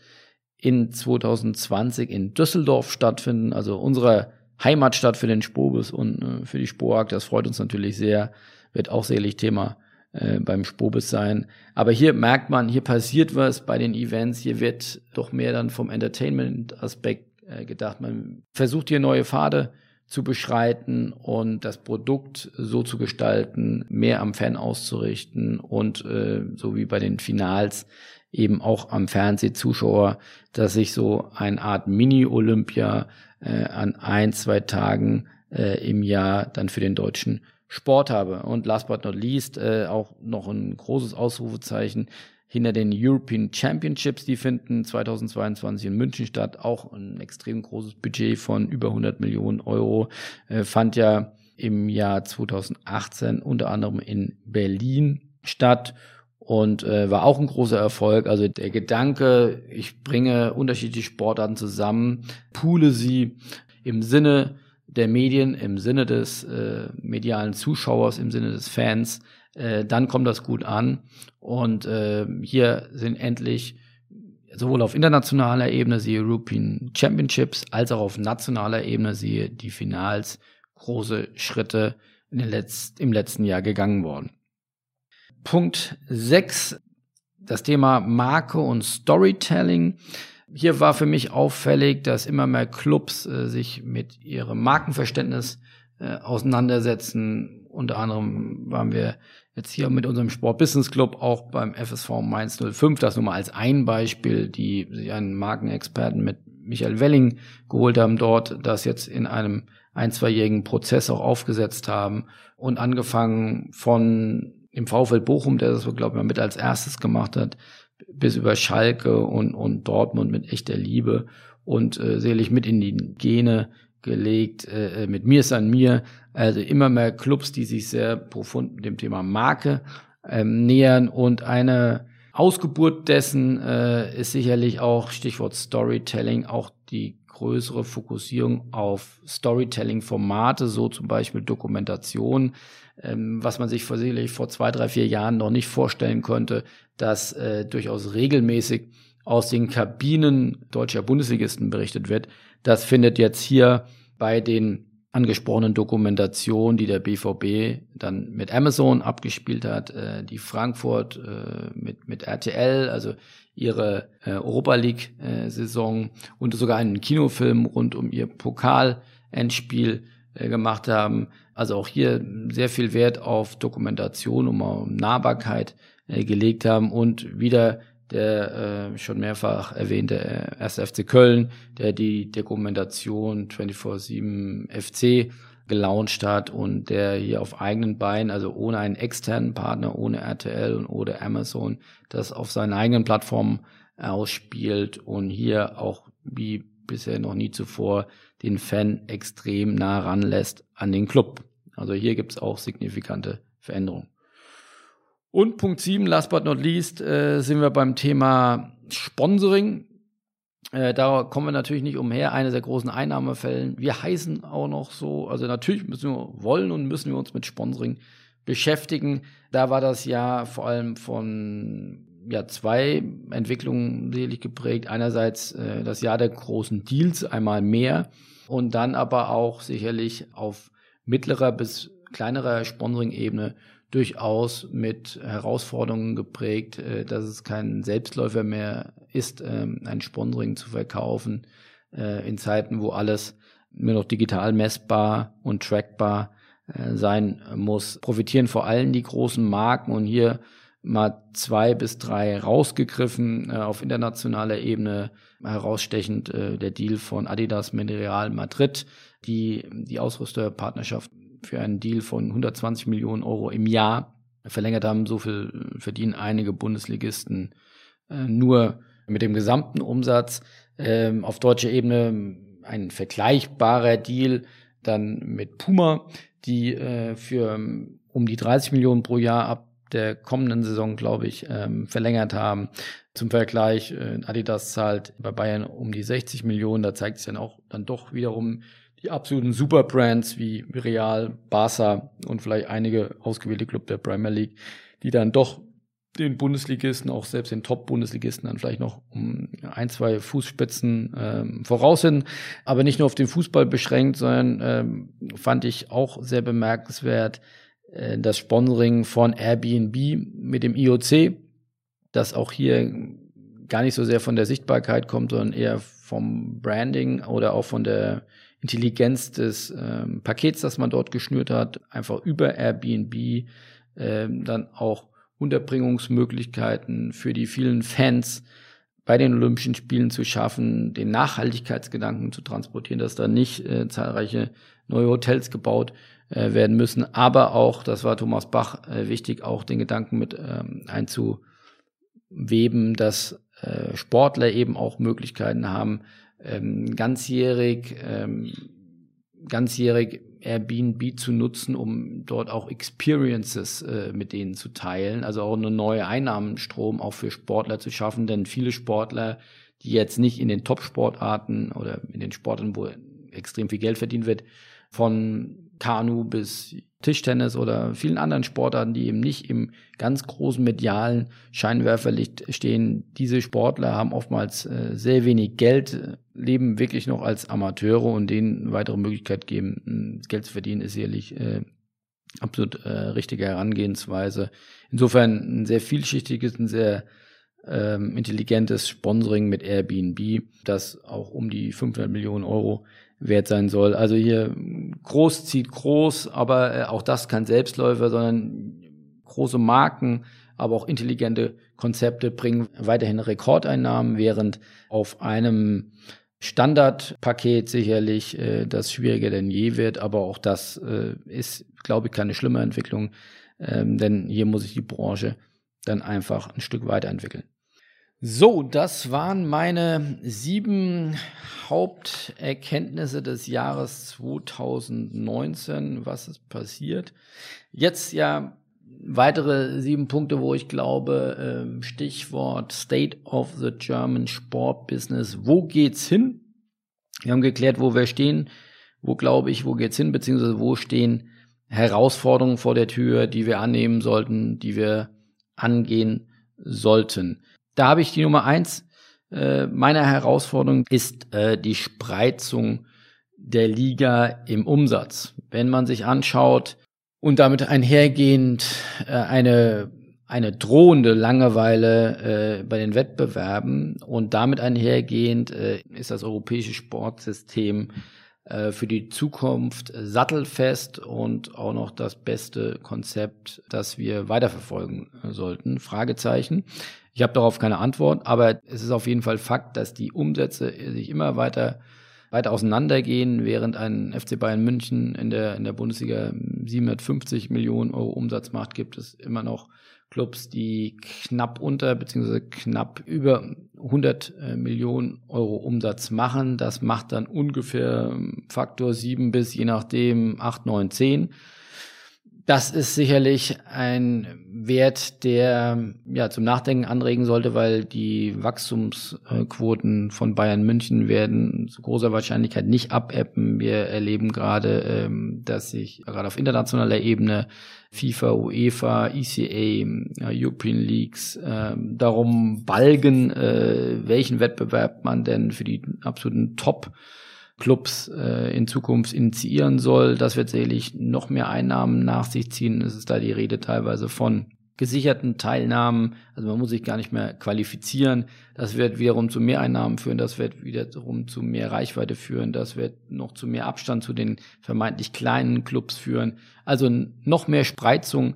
in 2020 in Düsseldorf stattfinden, also unserer Heimatstadt für den Spobus und äh, für die Spoag. Das freut uns natürlich sehr, wird auch sicherlich Thema äh, beim Spobus sein. Aber hier merkt man, hier passiert was bei den Events, hier wird doch mehr dann vom Entertainment-Aspekt äh, gedacht. Man versucht hier neue Pfade zu beschreiten und das Produkt so zu gestalten, mehr am Fan auszurichten und äh, so wie bei den Finals eben auch am Fernsehzuschauer, dass ich so eine Art Mini-Olympia äh, an ein, zwei Tagen äh, im Jahr dann für den deutschen Sport habe. Und last but not least äh, auch noch ein großes Ausrufezeichen hinter den European Championships, die finden 2022 in München statt. Auch ein extrem großes Budget von über 100 Millionen Euro äh, fand ja im Jahr 2018 unter anderem in Berlin statt und äh, war auch ein großer Erfolg. Also der Gedanke, ich bringe unterschiedliche Sportarten zusammen, poole sie im Sinne der Medien, im Sinne des äh, medialen Zuschauers, im Sinne des Fans, äh, dann kommt das gut an. Und äh, hier sind endlich sowohl auf internationaler Ebene, siehe European Championships, als auch auf nationaler Ebene, siehe die Finals, große Schritte Letz im letzten Jahr gegangen worden. Punkt 6, das Thema Marke und Storytelling. Hier war für mich auffällig, dass immer mehr Clubs äh, sich mit ihrem Markenverständnis äh, auseinandersetzen. Unter anderem waren wir jetzt hier mit unserem Sport Business Club auch beim FSV Mainz 05, das nur mal als ein Beispiel, die sich einen Markenexperten mit Michael Welling geholt haben dort, das jetzt in einem ein, zweijährigen Prozess auch aufgesetzt haben und angefangen von im VfL Bochum, der das, glaube ich, mit als erstes gemacht hat, bis über Schalke und, und Dortmund mit echter Liebe und äh, sicherlich mit in die Gene gelegt, äh, mit mir ist an mir. Also immer mehr Clubs, die sich sehr profund dem Thema Marke ähm, nähern und eine Ausgeburt dessen äh, ist sicherlich auch Stichwort Storytelling, auch die größere Fokussierung auf Storytelling-Formate, so zum Beispiel Dokumentation, ähm, was man sich sicherlich vor zwei, drei, vier Jahren noch nicht vorstellen konnte, dass äh, durchaus regelmäßig aus den Kabinen deutscher Bundesligisten berichtet wird. Das findet jetzt hier bei den angesprochenen Dokumentationen, die der BVB dann mit Amazon abgespielt hat, äh, die Frankfurt äh, mit, mit RTL, also ihre äh, Europa League-Saison äh, und sogar einen Kinofilm rund um ihr Pokal-Endspiel äh, gemacht haben. Also auch hier sehr viel Wert auf Dokumentation und um Nahbarkeit äh, gelegt haben und wieder der äh, schon mehrfach erwähnte äh, 1. FC Köln, der die Dokumentation 24-7 FC gelauncht hat und der hier auf eigenen Beinen, also ohne einen externen Partner, ohne RTL und ohne Amazon, das auf seinen eigenen Plattformen ausspielt und hier auch wie bisher noch nie zuvor den Fan extrem nah ranlässt an den Club. Also hier gibt es auch signifikante Veränderungen. Und Punkt 7, last but not least, äh, sind wir beim Thema Sponsoring. Äh, da kommen wir natürlich nicht umher, eine der großen Einnahmefällen. Wir heißen auch noch so, also natürlich müssen wir wollen und müssen wir uns mit Sponsoring beschäftigen. Da war das Jahr vor allem von ja, zwei Entwicklungen sicherlich geprägt. Einerseits äh, das Jahr der großen Deals, einmal mehr, und dann aber auch sicherlich auf mittlerer bis kleinerer Sponsoring-Ebene durchaus mit Herausforderungen geprägt, äh, dass es kein Selbstläufer mehr ist, ähm, ein Sponsoring zu verkaufen äh, in Zeiten, wo alles nur noch digital messbar und trackbar äh, sein muss. Profitieren vor allem die großen Marken und hier mal zwei bis drei rausgegriffen auf internationaler Ebene herausstechend der Deal von Adidas mit Real Madrid, die die Ausrüsterpartnerschaft für einen Deal von 120 Millionen Euro im Jahr verlängert haben. So viel verdienen einige Bundesligisten äh, nur mit dem gesamten Umsatz. Ähm, auf deutscher Ebene ein vergleichbarer Deal dann mit Puma, die äh, für um die 30 Millionen pro Jahr ab der kommenden Saison, glaube ich, ähm, verlängert haben. Zum Vergleich, äh, Adidas zahlt bei Bayern um die 60 Millionen. Da zeigt sich dann auch dann doch wiederum die absoluten Superbrands wie Real, Barca und vielleicht einige ausgewählte Club der Premier League, die dann doch den Bundesligisten, auch selbst den Top-Bundesligisten dann vielleicht noch um ein, zwei Fußspitzen ähm, voraus sind. Aber nicht nur auf den Fußball beschränkt, sondern ähm, fand ich auch sehr bemerkenswert, äh, das Sponsoring von Airbnb mit dem IOC, das auch hier gar nicht so sehr von der Sichtbarkeit kommt, sondern eher vom Branding oder auch von der Intelligenz des ähm, Pakets, das man dort geschnürt hat, einfach über Airbnb äh, dann auch Unterbringungsmöglichkeiten für die vielen Fans bei den Olympischen Spielen zu schaffen, den Nachhaltigkeitsgedanken zu transportieren, dass da nicht äh, zahlreiche neue Hotels gebaut äh, werden müssen, aber auch, das war Thomas Bach äh, wichtig, auch den Gedanken mit ähm, einzuweben, dass äh, Sportler eben auch Möglichkeiten haben, ähm, ganzjährig, ähm, ganzjährig Airbnb zu nutzen, um dort auch Experiences äh, mit denen zu teilen, also auch eine neue Einnahmenstrom auch für Sportler zu schaffen, denn viele Sportler, die jetzt nicht in den Top-Sportarten oder in den Sporten, wo extrem viel Geld verdient wird, von Kanu bis Tischtennis oder vielen anderen Sportarten, die eben nicht im ganz großen medialen Scheinwerferlicht stehen. Diese Sportler haben oftmals äh, sehr wenig Geld, leben wirklich noch als Amateure und denen weitere Möglichkeit geben, Geld zu verdienen, ist sicherlich äh, absolut äh, richtige Herangehensweise. Insofern ein sehr vielschichtiges, ein sehr ähm, intelligentes Sponsoring mit Airbnb, das auch um die 500 Millionen Euro wert sein soll. Also hier groß zieht groß, aber äh, auch das kein Selbstläufer, sondern große Marken, aber auch intelligente Konzepte bringen weiterhin Rekordeinnahmen, während auf einem Standardpaket sicherlich äh, das schwieriger denn je wird, aber auch das äh, ist, glaube ich, keine schlimme Entwicklung, ähm, denn hier muss sich die Branche dann einfach ein Stück weiterentwickeln. So, das waren meine sieben Haupterkenntnisse des Jahres 2019. Was ist passiert? Jetzt ja weitere sieben Punkte, wo ich glaube, ähm, Stichwort State of the German Sport Business. Wo geht's hin? Wir haben geklärt, wo wir stehen. Wo glaube ich, wo geht's hin? Beziehungsweise wo stehen Herausforderungen vor der Tür, die wir annehmen sollten, die wir angehen sollten. Da habe ich die Nummer eins. Äh, meine Herausforderung ist äh, die Spreizung der Liga im Umsatz. Wenn man sich anschaut und damit einhergehend äh, eine eine drohende Langeweile äh, bei den Wettbewerben und damit einhergehend äh, ist das europäische Sportsystem äh, für die Zukunft sattelfest und auch noch das beste Konzept, das wir weiterverfolgen sollten. Fragezeichen. Ich habe darauf keine Antwort, aber es ist auf jeden Fall Fakt, dass die Umsätze sich immer weiter weiter auseinandergehen, während ein FC Bayern München in der, in der Bundesliga 750 Millionen Euro Umsatz macht, gibt es immer noch Clubs, die knapp unter beziehungsweise knapp über 100 äh, Millionen Euro Umsatz machen. Das macht dann ungefähr Faktor 7 bis je nachdem 8, 9, 10 das ist sicherlich ein Wert, der ja zum Nachdenken anregen sollte, weil die Wachstumsquoten von Bayern München werden zu großer Wahrscheinlichkeit nicht abebben. Wir erleben gerade, ähm, dass sich gerade auf internationaler Ebene FIFA, UEFA, ECA, European Leagues ähm, darum balgen, äh, welchen Wettbewerb man denn für die absoluten Top Clubs äh, in Zukunft initiieren soll. Das wird sicherlich noch mehr Einnahmen nach sich ziehen. Es ist da die Rede teilweise von gesicherten Teilnahmen. Also man muss sich gar nicht mehr qualifizieren. Das wird wiederum zu mehr Einnahmen führen. Das wird wiederum zu mehr Reichweite führen. Das wird noch zu mehr Abstand zu den vermeintlich kleinen Clubs führen. Also noch mehr Spreizung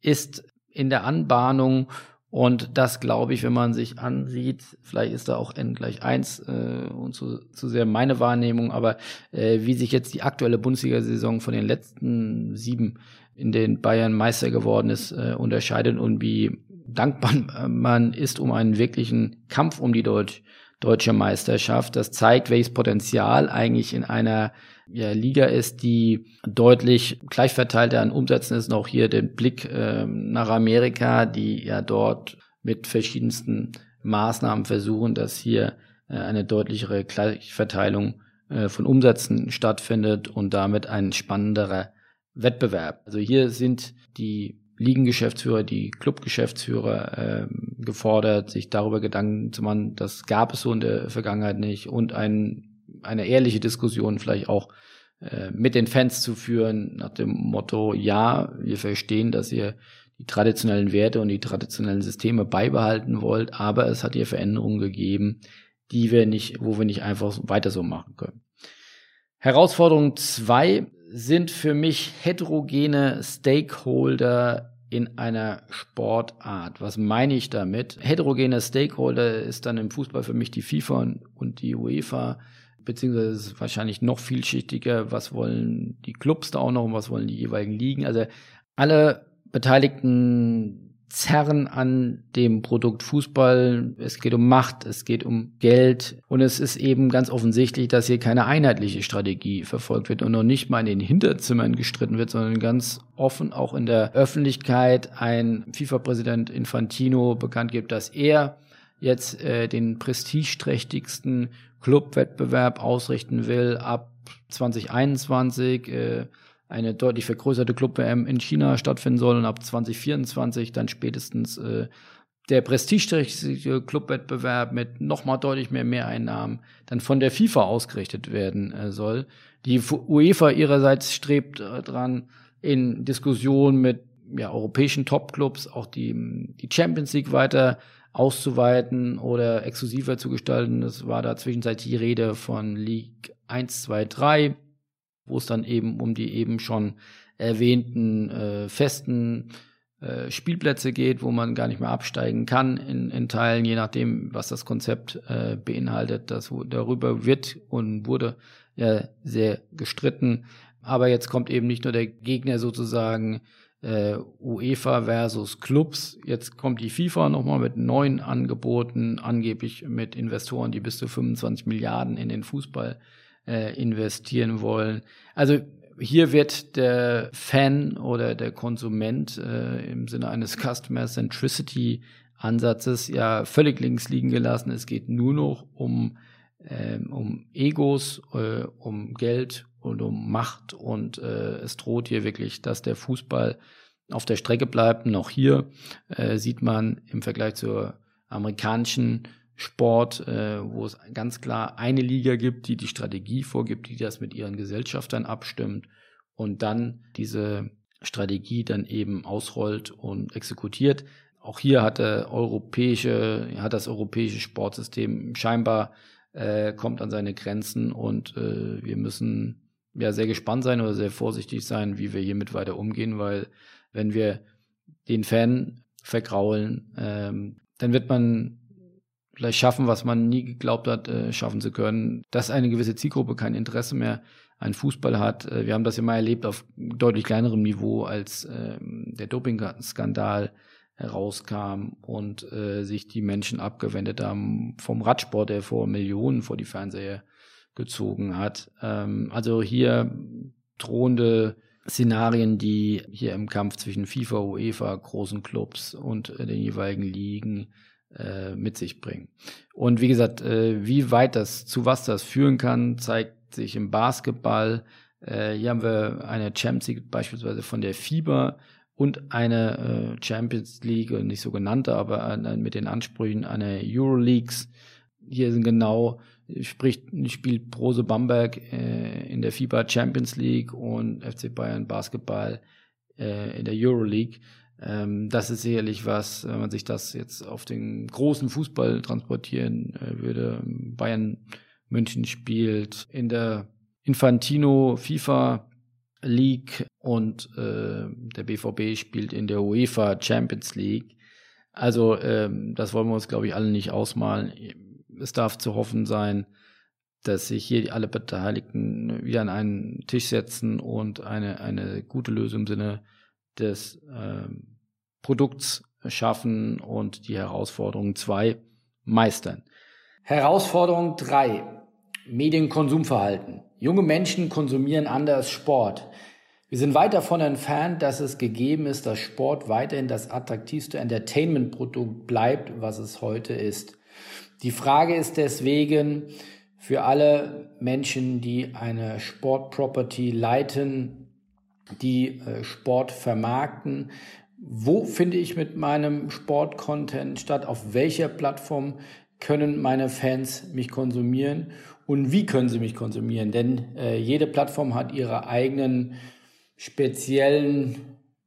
ist in der Anbahnung und das glaube ich, wenn man sich ansieht, vielleicht ist da auch n gleich eins äh, und zu, zu sehr meine Wahrnehmung, aber äh, wie sich jetzt die aktuelle Bundesliga-Saison von den letzten sieben, in denen Bayern Meister geworden ist, äh, unterscheidet und wie dankbar man ist um einen wirklichen Kampf um die Deutsch, deutsche Meisterschaft. Das zeigt, welches Potenzial eigentlich in einer ja, Liga ist, die deutlich gleichverteilter an Umsätzen ist. Auch hier den Blick äh, nach Amerika, die ja dort mit verschiedensten Maßnahmen versuchen, dass hier äh, eine deutlichere Gleichverteilung äh, von Umsätzen stattfindet und damit ein spannenderer Wettbewerb. Also hier sind die Ligengeschäftsführer, die Clubgeschäftsführer äh, gefordert, sich darüber Gedanken zu machen, das gab es so in der Vergangenheit nicht und ein, eine ehrliche Diskussion vielleicht auch äh, mit den Fans zu führen, nach dem Motto, ja, wir verstehen, dass ihr die traditionellen Werte und die traditionellen Systeme beibehalten wollt, aber es hat hier Veränderungen gegeben, die wir nicht, wo wir nicht einfach weiter so machen können. Herausforderung zwei sind für mich heterogene Stakeholder in einer Sportart. Was meine ich damit? Heterogene Stakeholder ist dann im Fußball für mich die FIFA und die UEFA, beziehungsweise ist es wahrscheinlich noch vielschichtiger. Was wollen die Clubs da auch noch und was wollen die jeweiligen Ligen? Also alle beteiligten zerren an dem Produkt Fußball. Es geht um Macht, es geht um Geld und es ist eben ganz offensichtlich, dass hier keine einheitliche Strategie verfolgt wird und noch nicht mal in den Hinterzimmern gestritten wird, sondern ganz offen auch in der Öffentlichkeit ein FIFA-Präsident Infantino bekannt gibt, dass er jetzt äh, den prestigeträchtigsten Clubwettbewerb ausrichten will ab 2021. Äh, eine deutlich vergrößerte Club-WM in China stattfinden soll und ab 2024 dann spätestens äh, der prestigeträchtige Clubwettbewerb mit nochmal deutlich mehr Mehreinnahmen dann von der FIFA ausgerichtet werden äh, soll. Die UEFA ihrerseits strebt äh, dran, in Diskussion mit ja, europäischen Topclubs auch die, die Champions League weiter auszuweiten oder exklusiver zu gestalten. Es war da zwischenzeitlich die Rede von League 1, 2, 3 wo es dann eben um die eben schon erwähnten äh, festen äh, Spielplätze geht, wo man gar nicht mehr absteigen kann in, in Teilen, je nachdem, was das Konzept äh, beinhaltet. Das, darüber wird und wurde ja sehr gestritten. Aber jetzt kommt eben nicht nur der Gegner sozusagen äh, UEFA versus Clubs. Jetzt kommt die FIFA nochmal mit neuen Angeboten, angeblich mit Investoren, die bis zu 25 Milliarden in den Fußball äh, investieren wollen. Also hier wird der Fan oder der Konsument äh, im Sinne eines Customer Centricity Ansatzes ja völlig links liegen gelassen. Es geht nur noch um, ähm, um Egos, äh, um Geld und um Macht und äh, es droht hier wirklich, dass der Fußball auf der Strecke bleibt. Noch hier äh, sieht man im Vergleich zur amerikanischen Sport, äh, wo es ganz klar eine Liga gibt, die die Strategie vorgibt, die das mit ihren Gesellschaftern abstimmt und dann diese Strategie dann eben ausrollt und exekutiert. Auch hier hat der europäische, hat das europäische Sportsystem scheinbar äh, kommt an seine Grenzen und äh, wir müssen ja sehr gespannt sein oder sehr vorsichtig sein, wie wir hiermit weiter umgehen, weil wenn wir den Fan vergraulen, ähm, dann wird man vielleicht schaffen, was man nie geglaubt hat, äh, schaffen zu können, dass eine gewisse Zielgruppe kein Interesse mehr an Fußball hat. Äh, wir haben das ja mal erlebt auf deutlich kleinerem Niveau, als äh, der Doping-Skandal herauskam und äh, sich die Menschen abgewendet haben vom Radsport, der vor Millionen vor die Fernseher gezogen hat. Ähm, also hier drohende Szenarien, die hier im Kampf zwischen FIFA, UEFA, großen Clubs und äh, den jeweiligen Ligen äh, mit sich bringen. Und wie gesagt, äh, wie weit das, zu was das führen kann, zeigt sich im Basketball. Äh, hier haben wir eine Champions League beispielsweise von der FIBA und eine äh, Champions League, nicht so genannte, aber mit den Ansprüchen einer Euroleagues. Hier sind genau, spricht, spielt Brose Bamberg äh, in der FIBA Champions League und FC Bayern Basketball äh, in der Euroleague. Ähm, das ist sicherlich was, wenn man sich das jetzt auf den großen Fußball transportieren äh, würde. Bayern München spielt in der Infantino FIFA League und äh, der BVB spielt in der UEFA Champions League. Also ähm, das wollen wir uns, glaube ich, alle nicht ausmalen. Es darf zu hoffen sein, dass sich hier alle Beteiligten wieder an einen Tisch setzen und eine, eine gute Lösung im Sinne des äh, Produkts schaffen und die Herausforderung zwei meistern. Herausforderung drei. Medienkonsumverhalten. Junge Menschen konsumieren anders Sport. Wir sind weit davon entfernt, dass es gegeben ist, dass Sport weiterhin das attraktivste Entertainment-Produkt bleibt, was es heute ist. Die Frage ist deswegen für alle Menschen, die eine Sportproperty leiten, die äh, Sport vermarkten, wo finde ich mit meinem Sportcontent statt? Auf welcher Plattform können meine Fans mich konsumieren und wie können sie mich konsumieren? Denn äh, jede Plattform hat ihre eigenen speziellen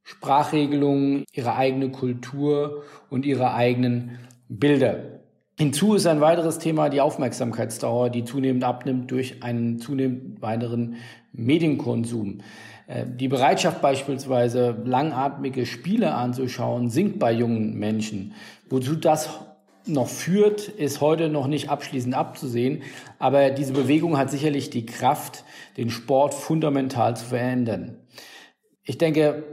Sprachregelungen, ihre eigene Kultur und ihre eigenen Bilder. Hinzu ist ein weiteres Thema die Aufmerksamkeitsdauer, die zunehmend abnimmt durch einen zunehmend weiteren Medienkonsum. Äh, die Bereitschaft beispielsweise langatmige Spiele anzuschauen sinkt bei jungen Menschen. Wozu das noch führt, ist heute noch nicht abschließend abzusehen. Aber diese Bewegung hat sicherlich die Kraft, den Sport fundamental zu verändern. Ich denke,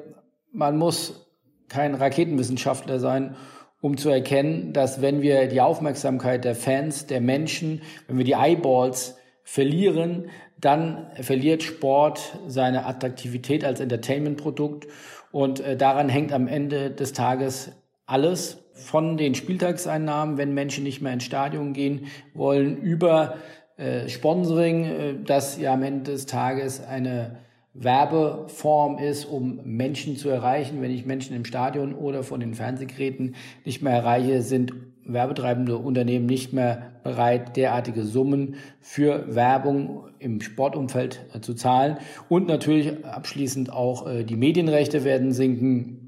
man muss kein Raketenwissenschaftler sein, um zu erkennen, dass wenn wir die Aufmerksamkeit der Fans, der Menschen, wenn wir die Eyeballs verlieren, dann verliert Sport seine Attraktivität als Entertainment-Produkt und äh, daran hängt am Ende des Tages alles von den Spieltagseinnahmen, wenn Menschen nicht mehr ins Stadion gehen wollen, über äh, Sponsoring, äh, das ja am Ende des Tages eine Werbeform ist, um Menschen zu erreichen. Wenn ich Menschen im Stadion oder von den Fernsehgeräten nicht mehr erreiche, sind werbetreibende Unternehmen nicht mehr bereit, derartige Summen für Werbung im Sportumfeld äh, zu zahlen. Und natürlich abschließend auch äh, die Medienrechte werden sinken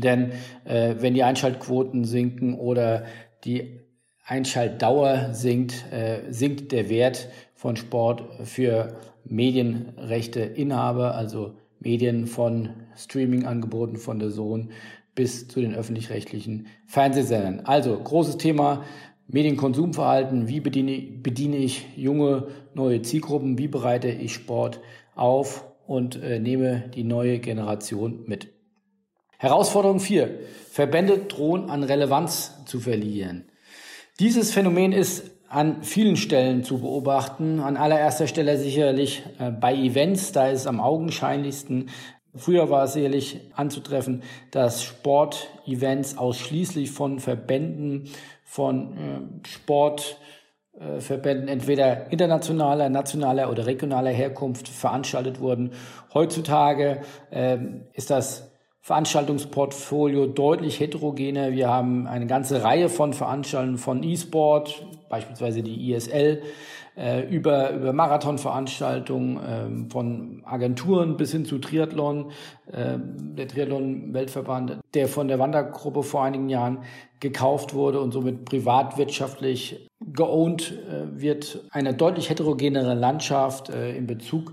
denn äh, wenn die Einschaltquoten sinken oder die Einschaltdauer sinkt, äh, sinkt der Wert von Sport für Medienrechteinhaber, also Medien von Streaming-Angeboten von der Sohn bis zu den öffentlich-rechtlichen Fernsehsendern. Also großes Thema Medienkonsumverhalten. Wie bediene, bediene ich junge neue Zielgruppen? Wie bereite ich Sport auf und äh, nehme die neue Generation mit? Herausforderung 4. Verbände drohen an Relevanz zu verlieren. Dieses Phänomen ist an vielen Stellen zu beobachten. An allererster Stelle sicherlich äh, bei Events, da ist es am augenscheinlichsten. Früher war es sicherlich anzutreffen, dass Sportevents ausschließlich von Verbänden, von äh, Sportverbänden entweder internationaler, nationaler oder regionaler Herkunft veranstaltet wurden. Heutzutage äh, ist das Veranstaltungsportfolio deutlich heterogener. Wir haben eine ganze Reihe von Veranstaltungen von E-Sport, beispielsweise die ISL, äh, über, über Marathonveranstaltungen, äh, von Agenturen bis hin zu Triathlon, äh, der Triathlon-Weltverband, der von der Wandergruppe vor einigen Jahren gekauft wurde und somit privatwirtschaftlich geowned äh, wird. Eine deutlich heterogenere Landschaft in Bezug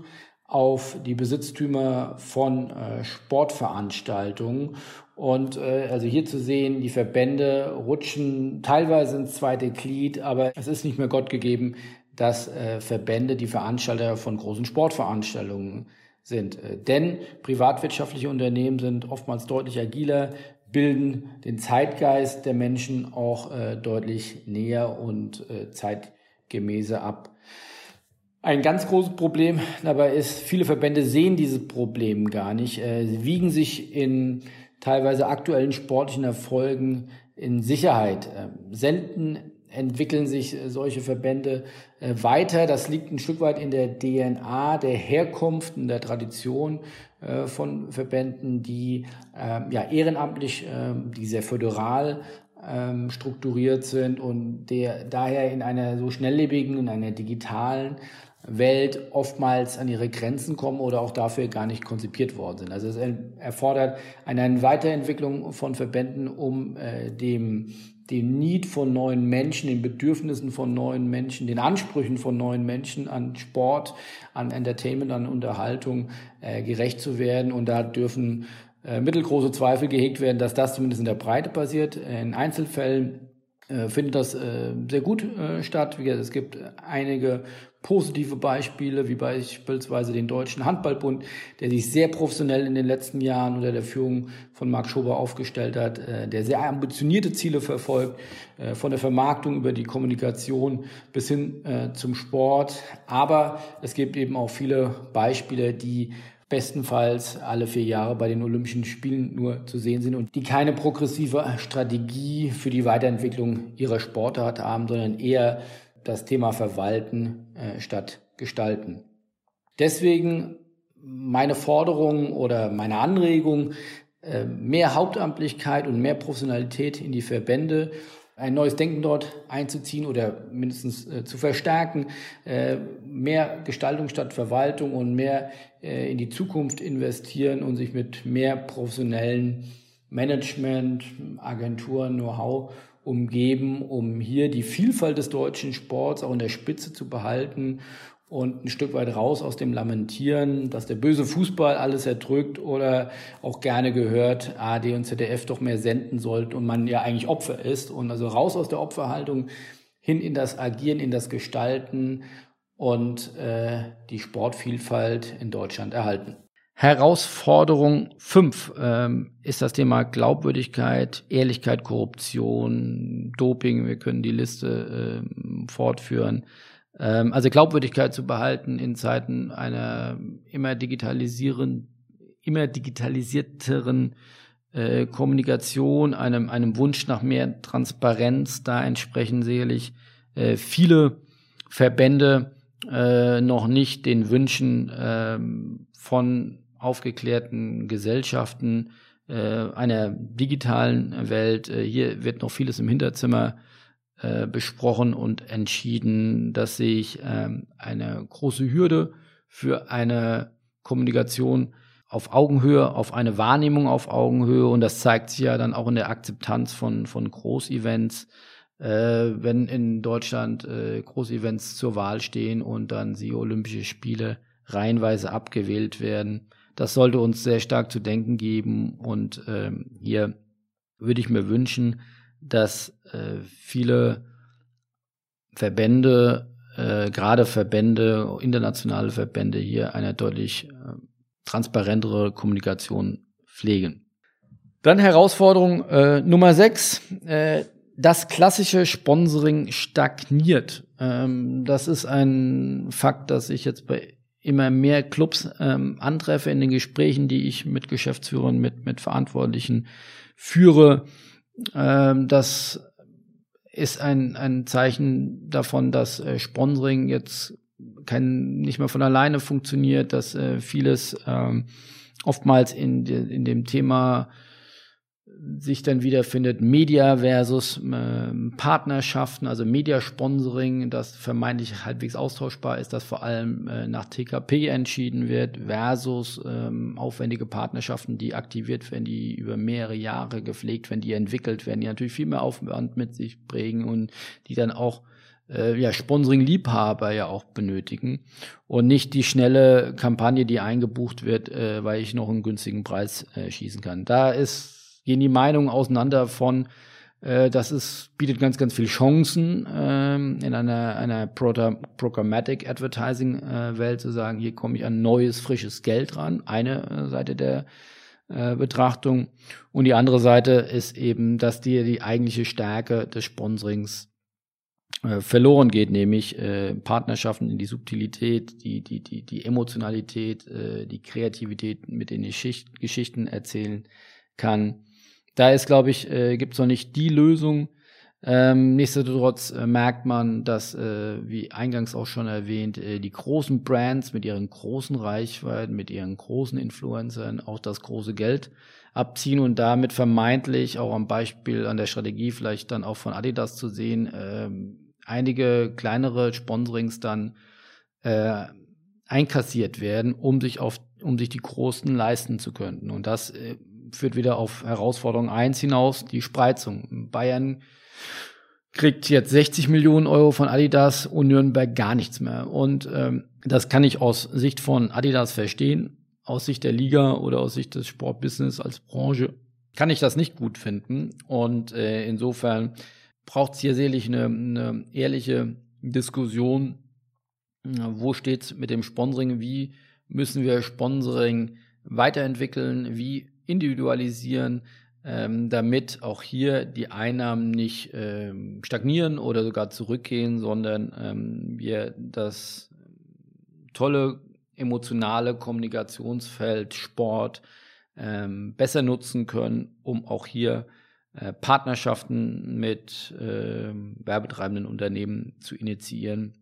auf die Besitztümer von äh, Sportveranstaltungen. Und äh, also hier zu sehen, die Verbände rutschen teilweise ins zweite Glied, aber es ist nicht mehr Gott gegeben, dass äh, Verbände die Veranstalter von großen Sportveranstaltungen sind. Äh, denn privatwirtschaftliche Unternehmen sind oftmals deutlich agiler, bilden den Zeitgeist der Menschen auch äh, deutlich näher und äh, zeitgemäßer ab. Ein ganz großes Problem dabei ist, viele Verbände sehen dieses Problem gar nicht. Äh, sie wiegen sich in teilweise aktuellen sportlichen Erfolgen in Sicherheit. Ähm, selten entwickeln sich äh, solche Verbände äh, weiter. Das liegt ein Stück weit in der DNA, der Herkunft und der Tradition von Verbänden, die ähm, ja ehrenamtlich, ähm, die sehr föderal strukturiert sind und der daher in einer so schnelllebigen, in einer digitalen Welt oftmals an ihre Grenzen kommen oder auch dafür gar nicht konzipiert worden sind. Also es erfordert eine Weiterentwicklung von Verbänden, um äh, dem, dem Need von neuen Menschen, den Bedürfnissen von neuen Menschen, den Ansprüchen von neuen Menschen an Sport, an Entertainment, an Unterhaltung äh, gerecht zu werden. Und da dürfen äh, mittelgroße Zweifel gehegt werden, dass das zumindest in der Breite passiert. In Einzelfällen äh, findet das äh, sehr gut äh, statt. Wie gesagt, es gibt einige positive Beispiele, wie beispielsweise den Deutschen Handballbund, der sich sehr professionell in den letzten Jahren unter der Führung von Marc Schober aufgestellt hat, äh, der sehr ambitionierte Ziele verfolgt, äh, von der Vermarktung über die Kommunikation bis hin äh, zum Sport. Aber es gibt eben auch viele Beispiele, die bestenfalls alle vier Jahre bei den Olympischen Spielen nur zu sehen sind und die keine progressive Strategie für die Weiterentwicklung ihrer Sportart haben, sondern eher das Thema Verwalten äh, statt Gestalten. Deswegen meine Forderung oder meine Anregung, äh, mehr Hauptamtlichkeit und mehr Professionalität in die Verbände, ein neues Denken dort einzuziehen oder mindestens äh, zu verstärken, äh, mehr Gestaltung statt Verwaltung und mehr in die Zukunft investieren und sich mit mehr professionellen Management, Agenturen, Know-how umgeben, um hier die Vielfalt des deutschen Sports auch in der Spitze zu behalten und ein Stück weit raus aus dem Lamentieren, dass der böse Fußball alles erdrückt oder auch gerne gehört, AD und ZDF doch mehr senden sollten und man ja eigentlich Opfer ist. Und also raus aus der Opferhaltung hin in das Agieren, in das Gestalten und äh, die Sportvielfalt in Deutschland erhalten. Herausforderung 5 ähm, ist das Thema Glaubwürdigkeit, Ehrlichkeit, Korruption, Doping. Wir können die Liste äh, fortführen. Ähm, also Glaubwürdigkeit zu behalten in Zeiten einer immer digitalisieren, immer digitalisierteren äh, Kommunikation, einem, einem Wunsch nach mehr Transparenz. Da entsprechen sicherlich äh, viele Verbände äh, noch nicht den Wünschen ähm, von aufgeklärten Gesellschaften, äh, einer digitalen Welt. Äh, hier wird noch vieles im Hinterzimmer äh, besprochen und entschieden. Das sehe ich ähm, eine große Hürde für eine Kommunikation auf Augenhöhe, auf eine Wahrnehmung auf Augenhöhe und das zeigt sich ja dann auch in der Akzeptanz von, von Großevents, äh, wenn in Deutschland äh, Großevents zur Wahl stehen und dann sie Olympische Spiele reihenweise abgewählt werden das sollte uns sehr stark zu denken geben. Und ähm, hier würde ich mir wünschen, dass äh, viele Verbände, äh, gerade Verbände, internationale Verbände hier eine deutlich äh, transparentere Kommunikation pflegen. Dann Herausforderung äh, Nummer sechs. Äh, das klassische Sponsoring stagniert. Ähm, das ist ein Fakt, das ich jetzt bei immer mehr Clubs ähm, antreffe in den Gesprächen, die ich mit Geschäftsführern, mit, mit Verantwortlichen führe. Ähm, das ist ein, ein Zeichen davon, dass äh, Sponsoring jetzt kein, nicht mehr von alleine funktioniert, dass äh, vieles ähm, oftmals in, de, in dem Thema sich dann wiederfindet, Media versus äh, Partnerschaften, also Mediasponsoring, das vermeintlich halbwegs austauschbar ist, das vor allem äh, nach TKP entschieden wird, versus ähm, aufwendige Partnerschaften, die aktiviert werden, die über mehrere Jahre gepflegt werden, die entwickelt werden, die natürlich viel mehr Aufwand mit sich bringen und die dann auch äh, ja, Sponsoring-Liebhaber ja auch benötigen und nicht die schnelle Kampagne, die eingebucht wird, äh, weil ich noch einen günstigen Preis äh, schießen kann. Da ist gehen die Meinungen auseinander von, äh, das ist, bietet ganz, ganz viel Chancen ähm, in einer, einer Programmatic Advertising äh, Welt zu sagen, hier komme ich an neues, frisches Geld ran. Eine äh, Seite der äh, Betrachtung. Und die andere Seite ist eben, dass dir die eigentliche Stärke des Sponsorings äh, verloren geht, nämlich äh, Partnerschaften in die Subtilität, die, die, die, die Emotionalität, äh, die Kreativität, mit denen ich Schicht, Geschichten erzählen kann. Da ist, glaube ich, äh, gibt es noch nicht die Lösung. Ähm, nichtsdestotrotz äh, merkt man, dass, äh, wie eingangs auch schon erwähnt, äh, die großen Brands mit ihren großen Reichweiten, mit ihren großen Influencern auch das große Geld abziehen und damit vermeintlich auch am Beispiel an der Strategie vielleicht dann auch von Adidas zu sehen, äh, einige kleinere Sponsorings dann äh, einkassiert werden, um sich auf, um sich die großen leisten zu können. Und das äh, führt wieder auf Herausforderung eins hinaus, die Spreizung. Bayern kriegt jetzt 60 Millionen Euro von Adidas und Nürnberg gar nichts mehr. Und ähm, das kann ich aus Sicht von Adidas verstehen. Aus Sicht der Liga oder aus Sicht des Sportbusiness als Branche kann ich das nicht gut finden. Und äh, insofern braucht es hier sicherlich eine, eine ehrliche Diskussion. Wo steht es mit dem Sponsoring? Wie müssen wir Sponsoring weiterentwickeln? Wie individualisieren? ähm, damit auch hier die Einnahmen nicht ähm, stagnieren oder sogar zurückgehen, sondern ähm, wir das tolle emotionale Kommunikationsfeld Sport ähm, besser nutzen können, um auch hier äh, Partnerschaften mit äh, werbetreibenden Unternehmen zu initiieren,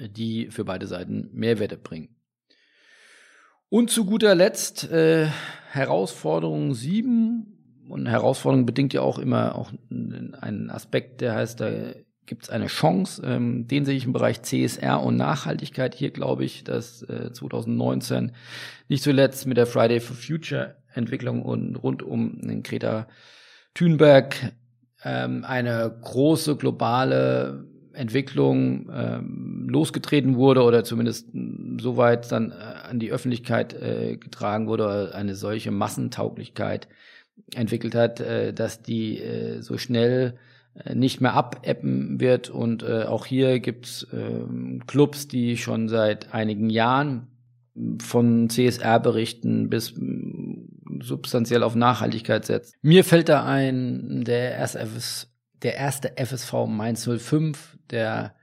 die für beide Seiten Mehrwerte bringen. Und zu guter Letzt äh, Herausforderung 7 und Herausforderung bedingt ja auch immer auch einen Aspekt, der heißt, da gibt es eine Chance. Ähm, den sehe ich im Bereich CSR und Nachhaltigkeit. Hier glaube ich, dass äh, 2019 nicht zuletzt mit der Friday for Future Entwicklung und rund um den Greta Thunberg ähm, eine große globale Entwicklung ähm, losgetreten wurde oder zumindest soweit dann äh, an die Öffentlichkeit äh, getragen wurde, eine solche Massentauglichkeit entwickelt hat, äh, dass die äh, so schnell äh, nicht mehr abappen wird. Und äh, auch hier gibt's äh, Clubs, die schon seit einigen Jahren von CSR-Berichten bis mm, substanziell auf Nachhaltigkeit setzt. Mir fällt da ein, der erste FSV Mainz 05, der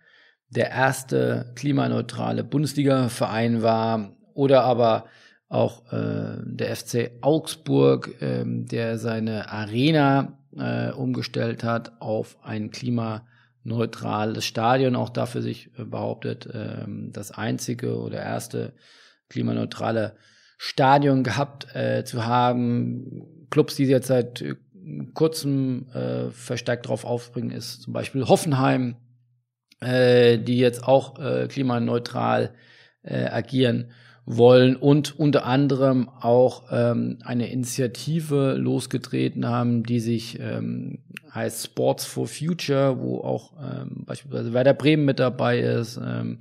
der erste klimaneutrale Bundesliga-Verein war, oder aber auch äh, der FC Augsburg, äh, der seine Arena äh, umgestellt hat auf ein klimaneutrales Stadion, auch dafür sich äh, behauptet, äh, das einzige oder erste klimaneutrale Stadion gehabt äh, zu haben. Clubs, die jetzt seit äh, kurzem verstärkt darauf aufspringen, ist zum Beispiel Hoffenheim, äh, die jetzt auch äh, klimaneutral äh, agieren wollen und unter anderem auch ähm, eine Initiative losgetreten haben, die sich ähm, heißt Sports for Future, wo auch ähm, beispielsweise Werder Bremen mit dabei ist, ähm,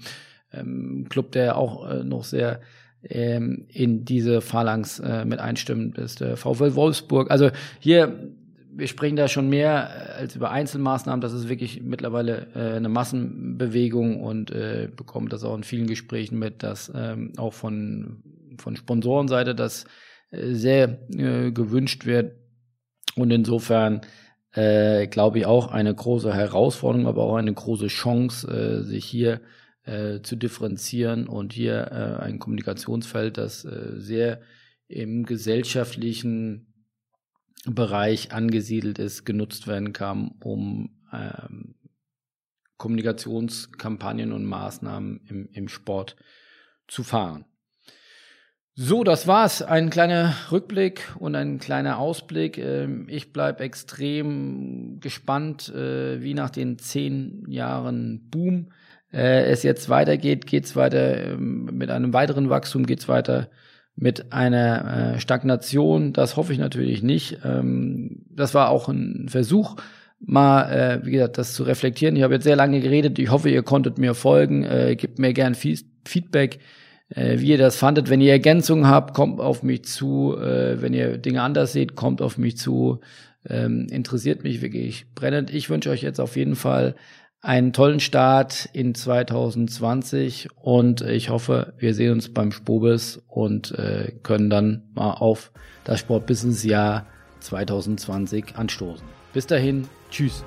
ähm, Club, der auch äh, noch sehr ähm, in diese Phalanx äh, mit einstimmt, ist der VfL Wolfsburg. Also hier wir sprechen da schon mehr äh, als über Einzelmaßnahmen. Das ist wirklich mittlerweile äh, eine Massenbewegung und äh, bekommt das auch in vielen Gesprächen mit, dass ähm, auch von, von Sponsorenseite das äh, sehr äh, gewünscht wird. Und insofern äh, glaube ich auch eine große Herausforderung, aber auch eine große Chance, äh, sich hier äh, zu differenzieren und hier äh, ein Kommunikationsfeld, das äh, sehr im gesellschaftlichen Bereich angesiedelt ist, genutzt werden kann, um ähm, Kommunikationskampagnen und Maßnahmen im, im Sport zu fahren. So, das war's. Ein kleiner Rückblick und ein kleiner Ausblick. Ähm, ich bleib extrem gespannt, äh, wie nach den zehn Jahren Boom äh, es jetzt weitergeht. Geht's weiter ähm, mit einem weiteren Wachstum? Geht's weiter mit einer äh, Stagnation. Das hoffe ich natürlich nicht. Ähm, das war auch ein Versuch, mal, äh, wie gesagt, das zu reflektieren. Ich habe jetzt sehr lange geredet. Ich hoffe, ihr konntet mir folgen. Äh, gebt mir gern Feedback, äh, wie ihr das fandet. Wenn ihr Ergänzungen habt, kommt auf mich zu. Äh, wenn ihr Dinge anders seht, kommt auf mich zu. Ähm, interessiert mich wirklich brennend. Ich wünsche euch jetzt auf jeden Fall einen tollen Start in 2020 und ich hoffe, wir sehen uns beim Spobis und äh, können dann mal auf das Sportbusiness-Jahr 2020 anstoßen. Bis dahin, tschüss.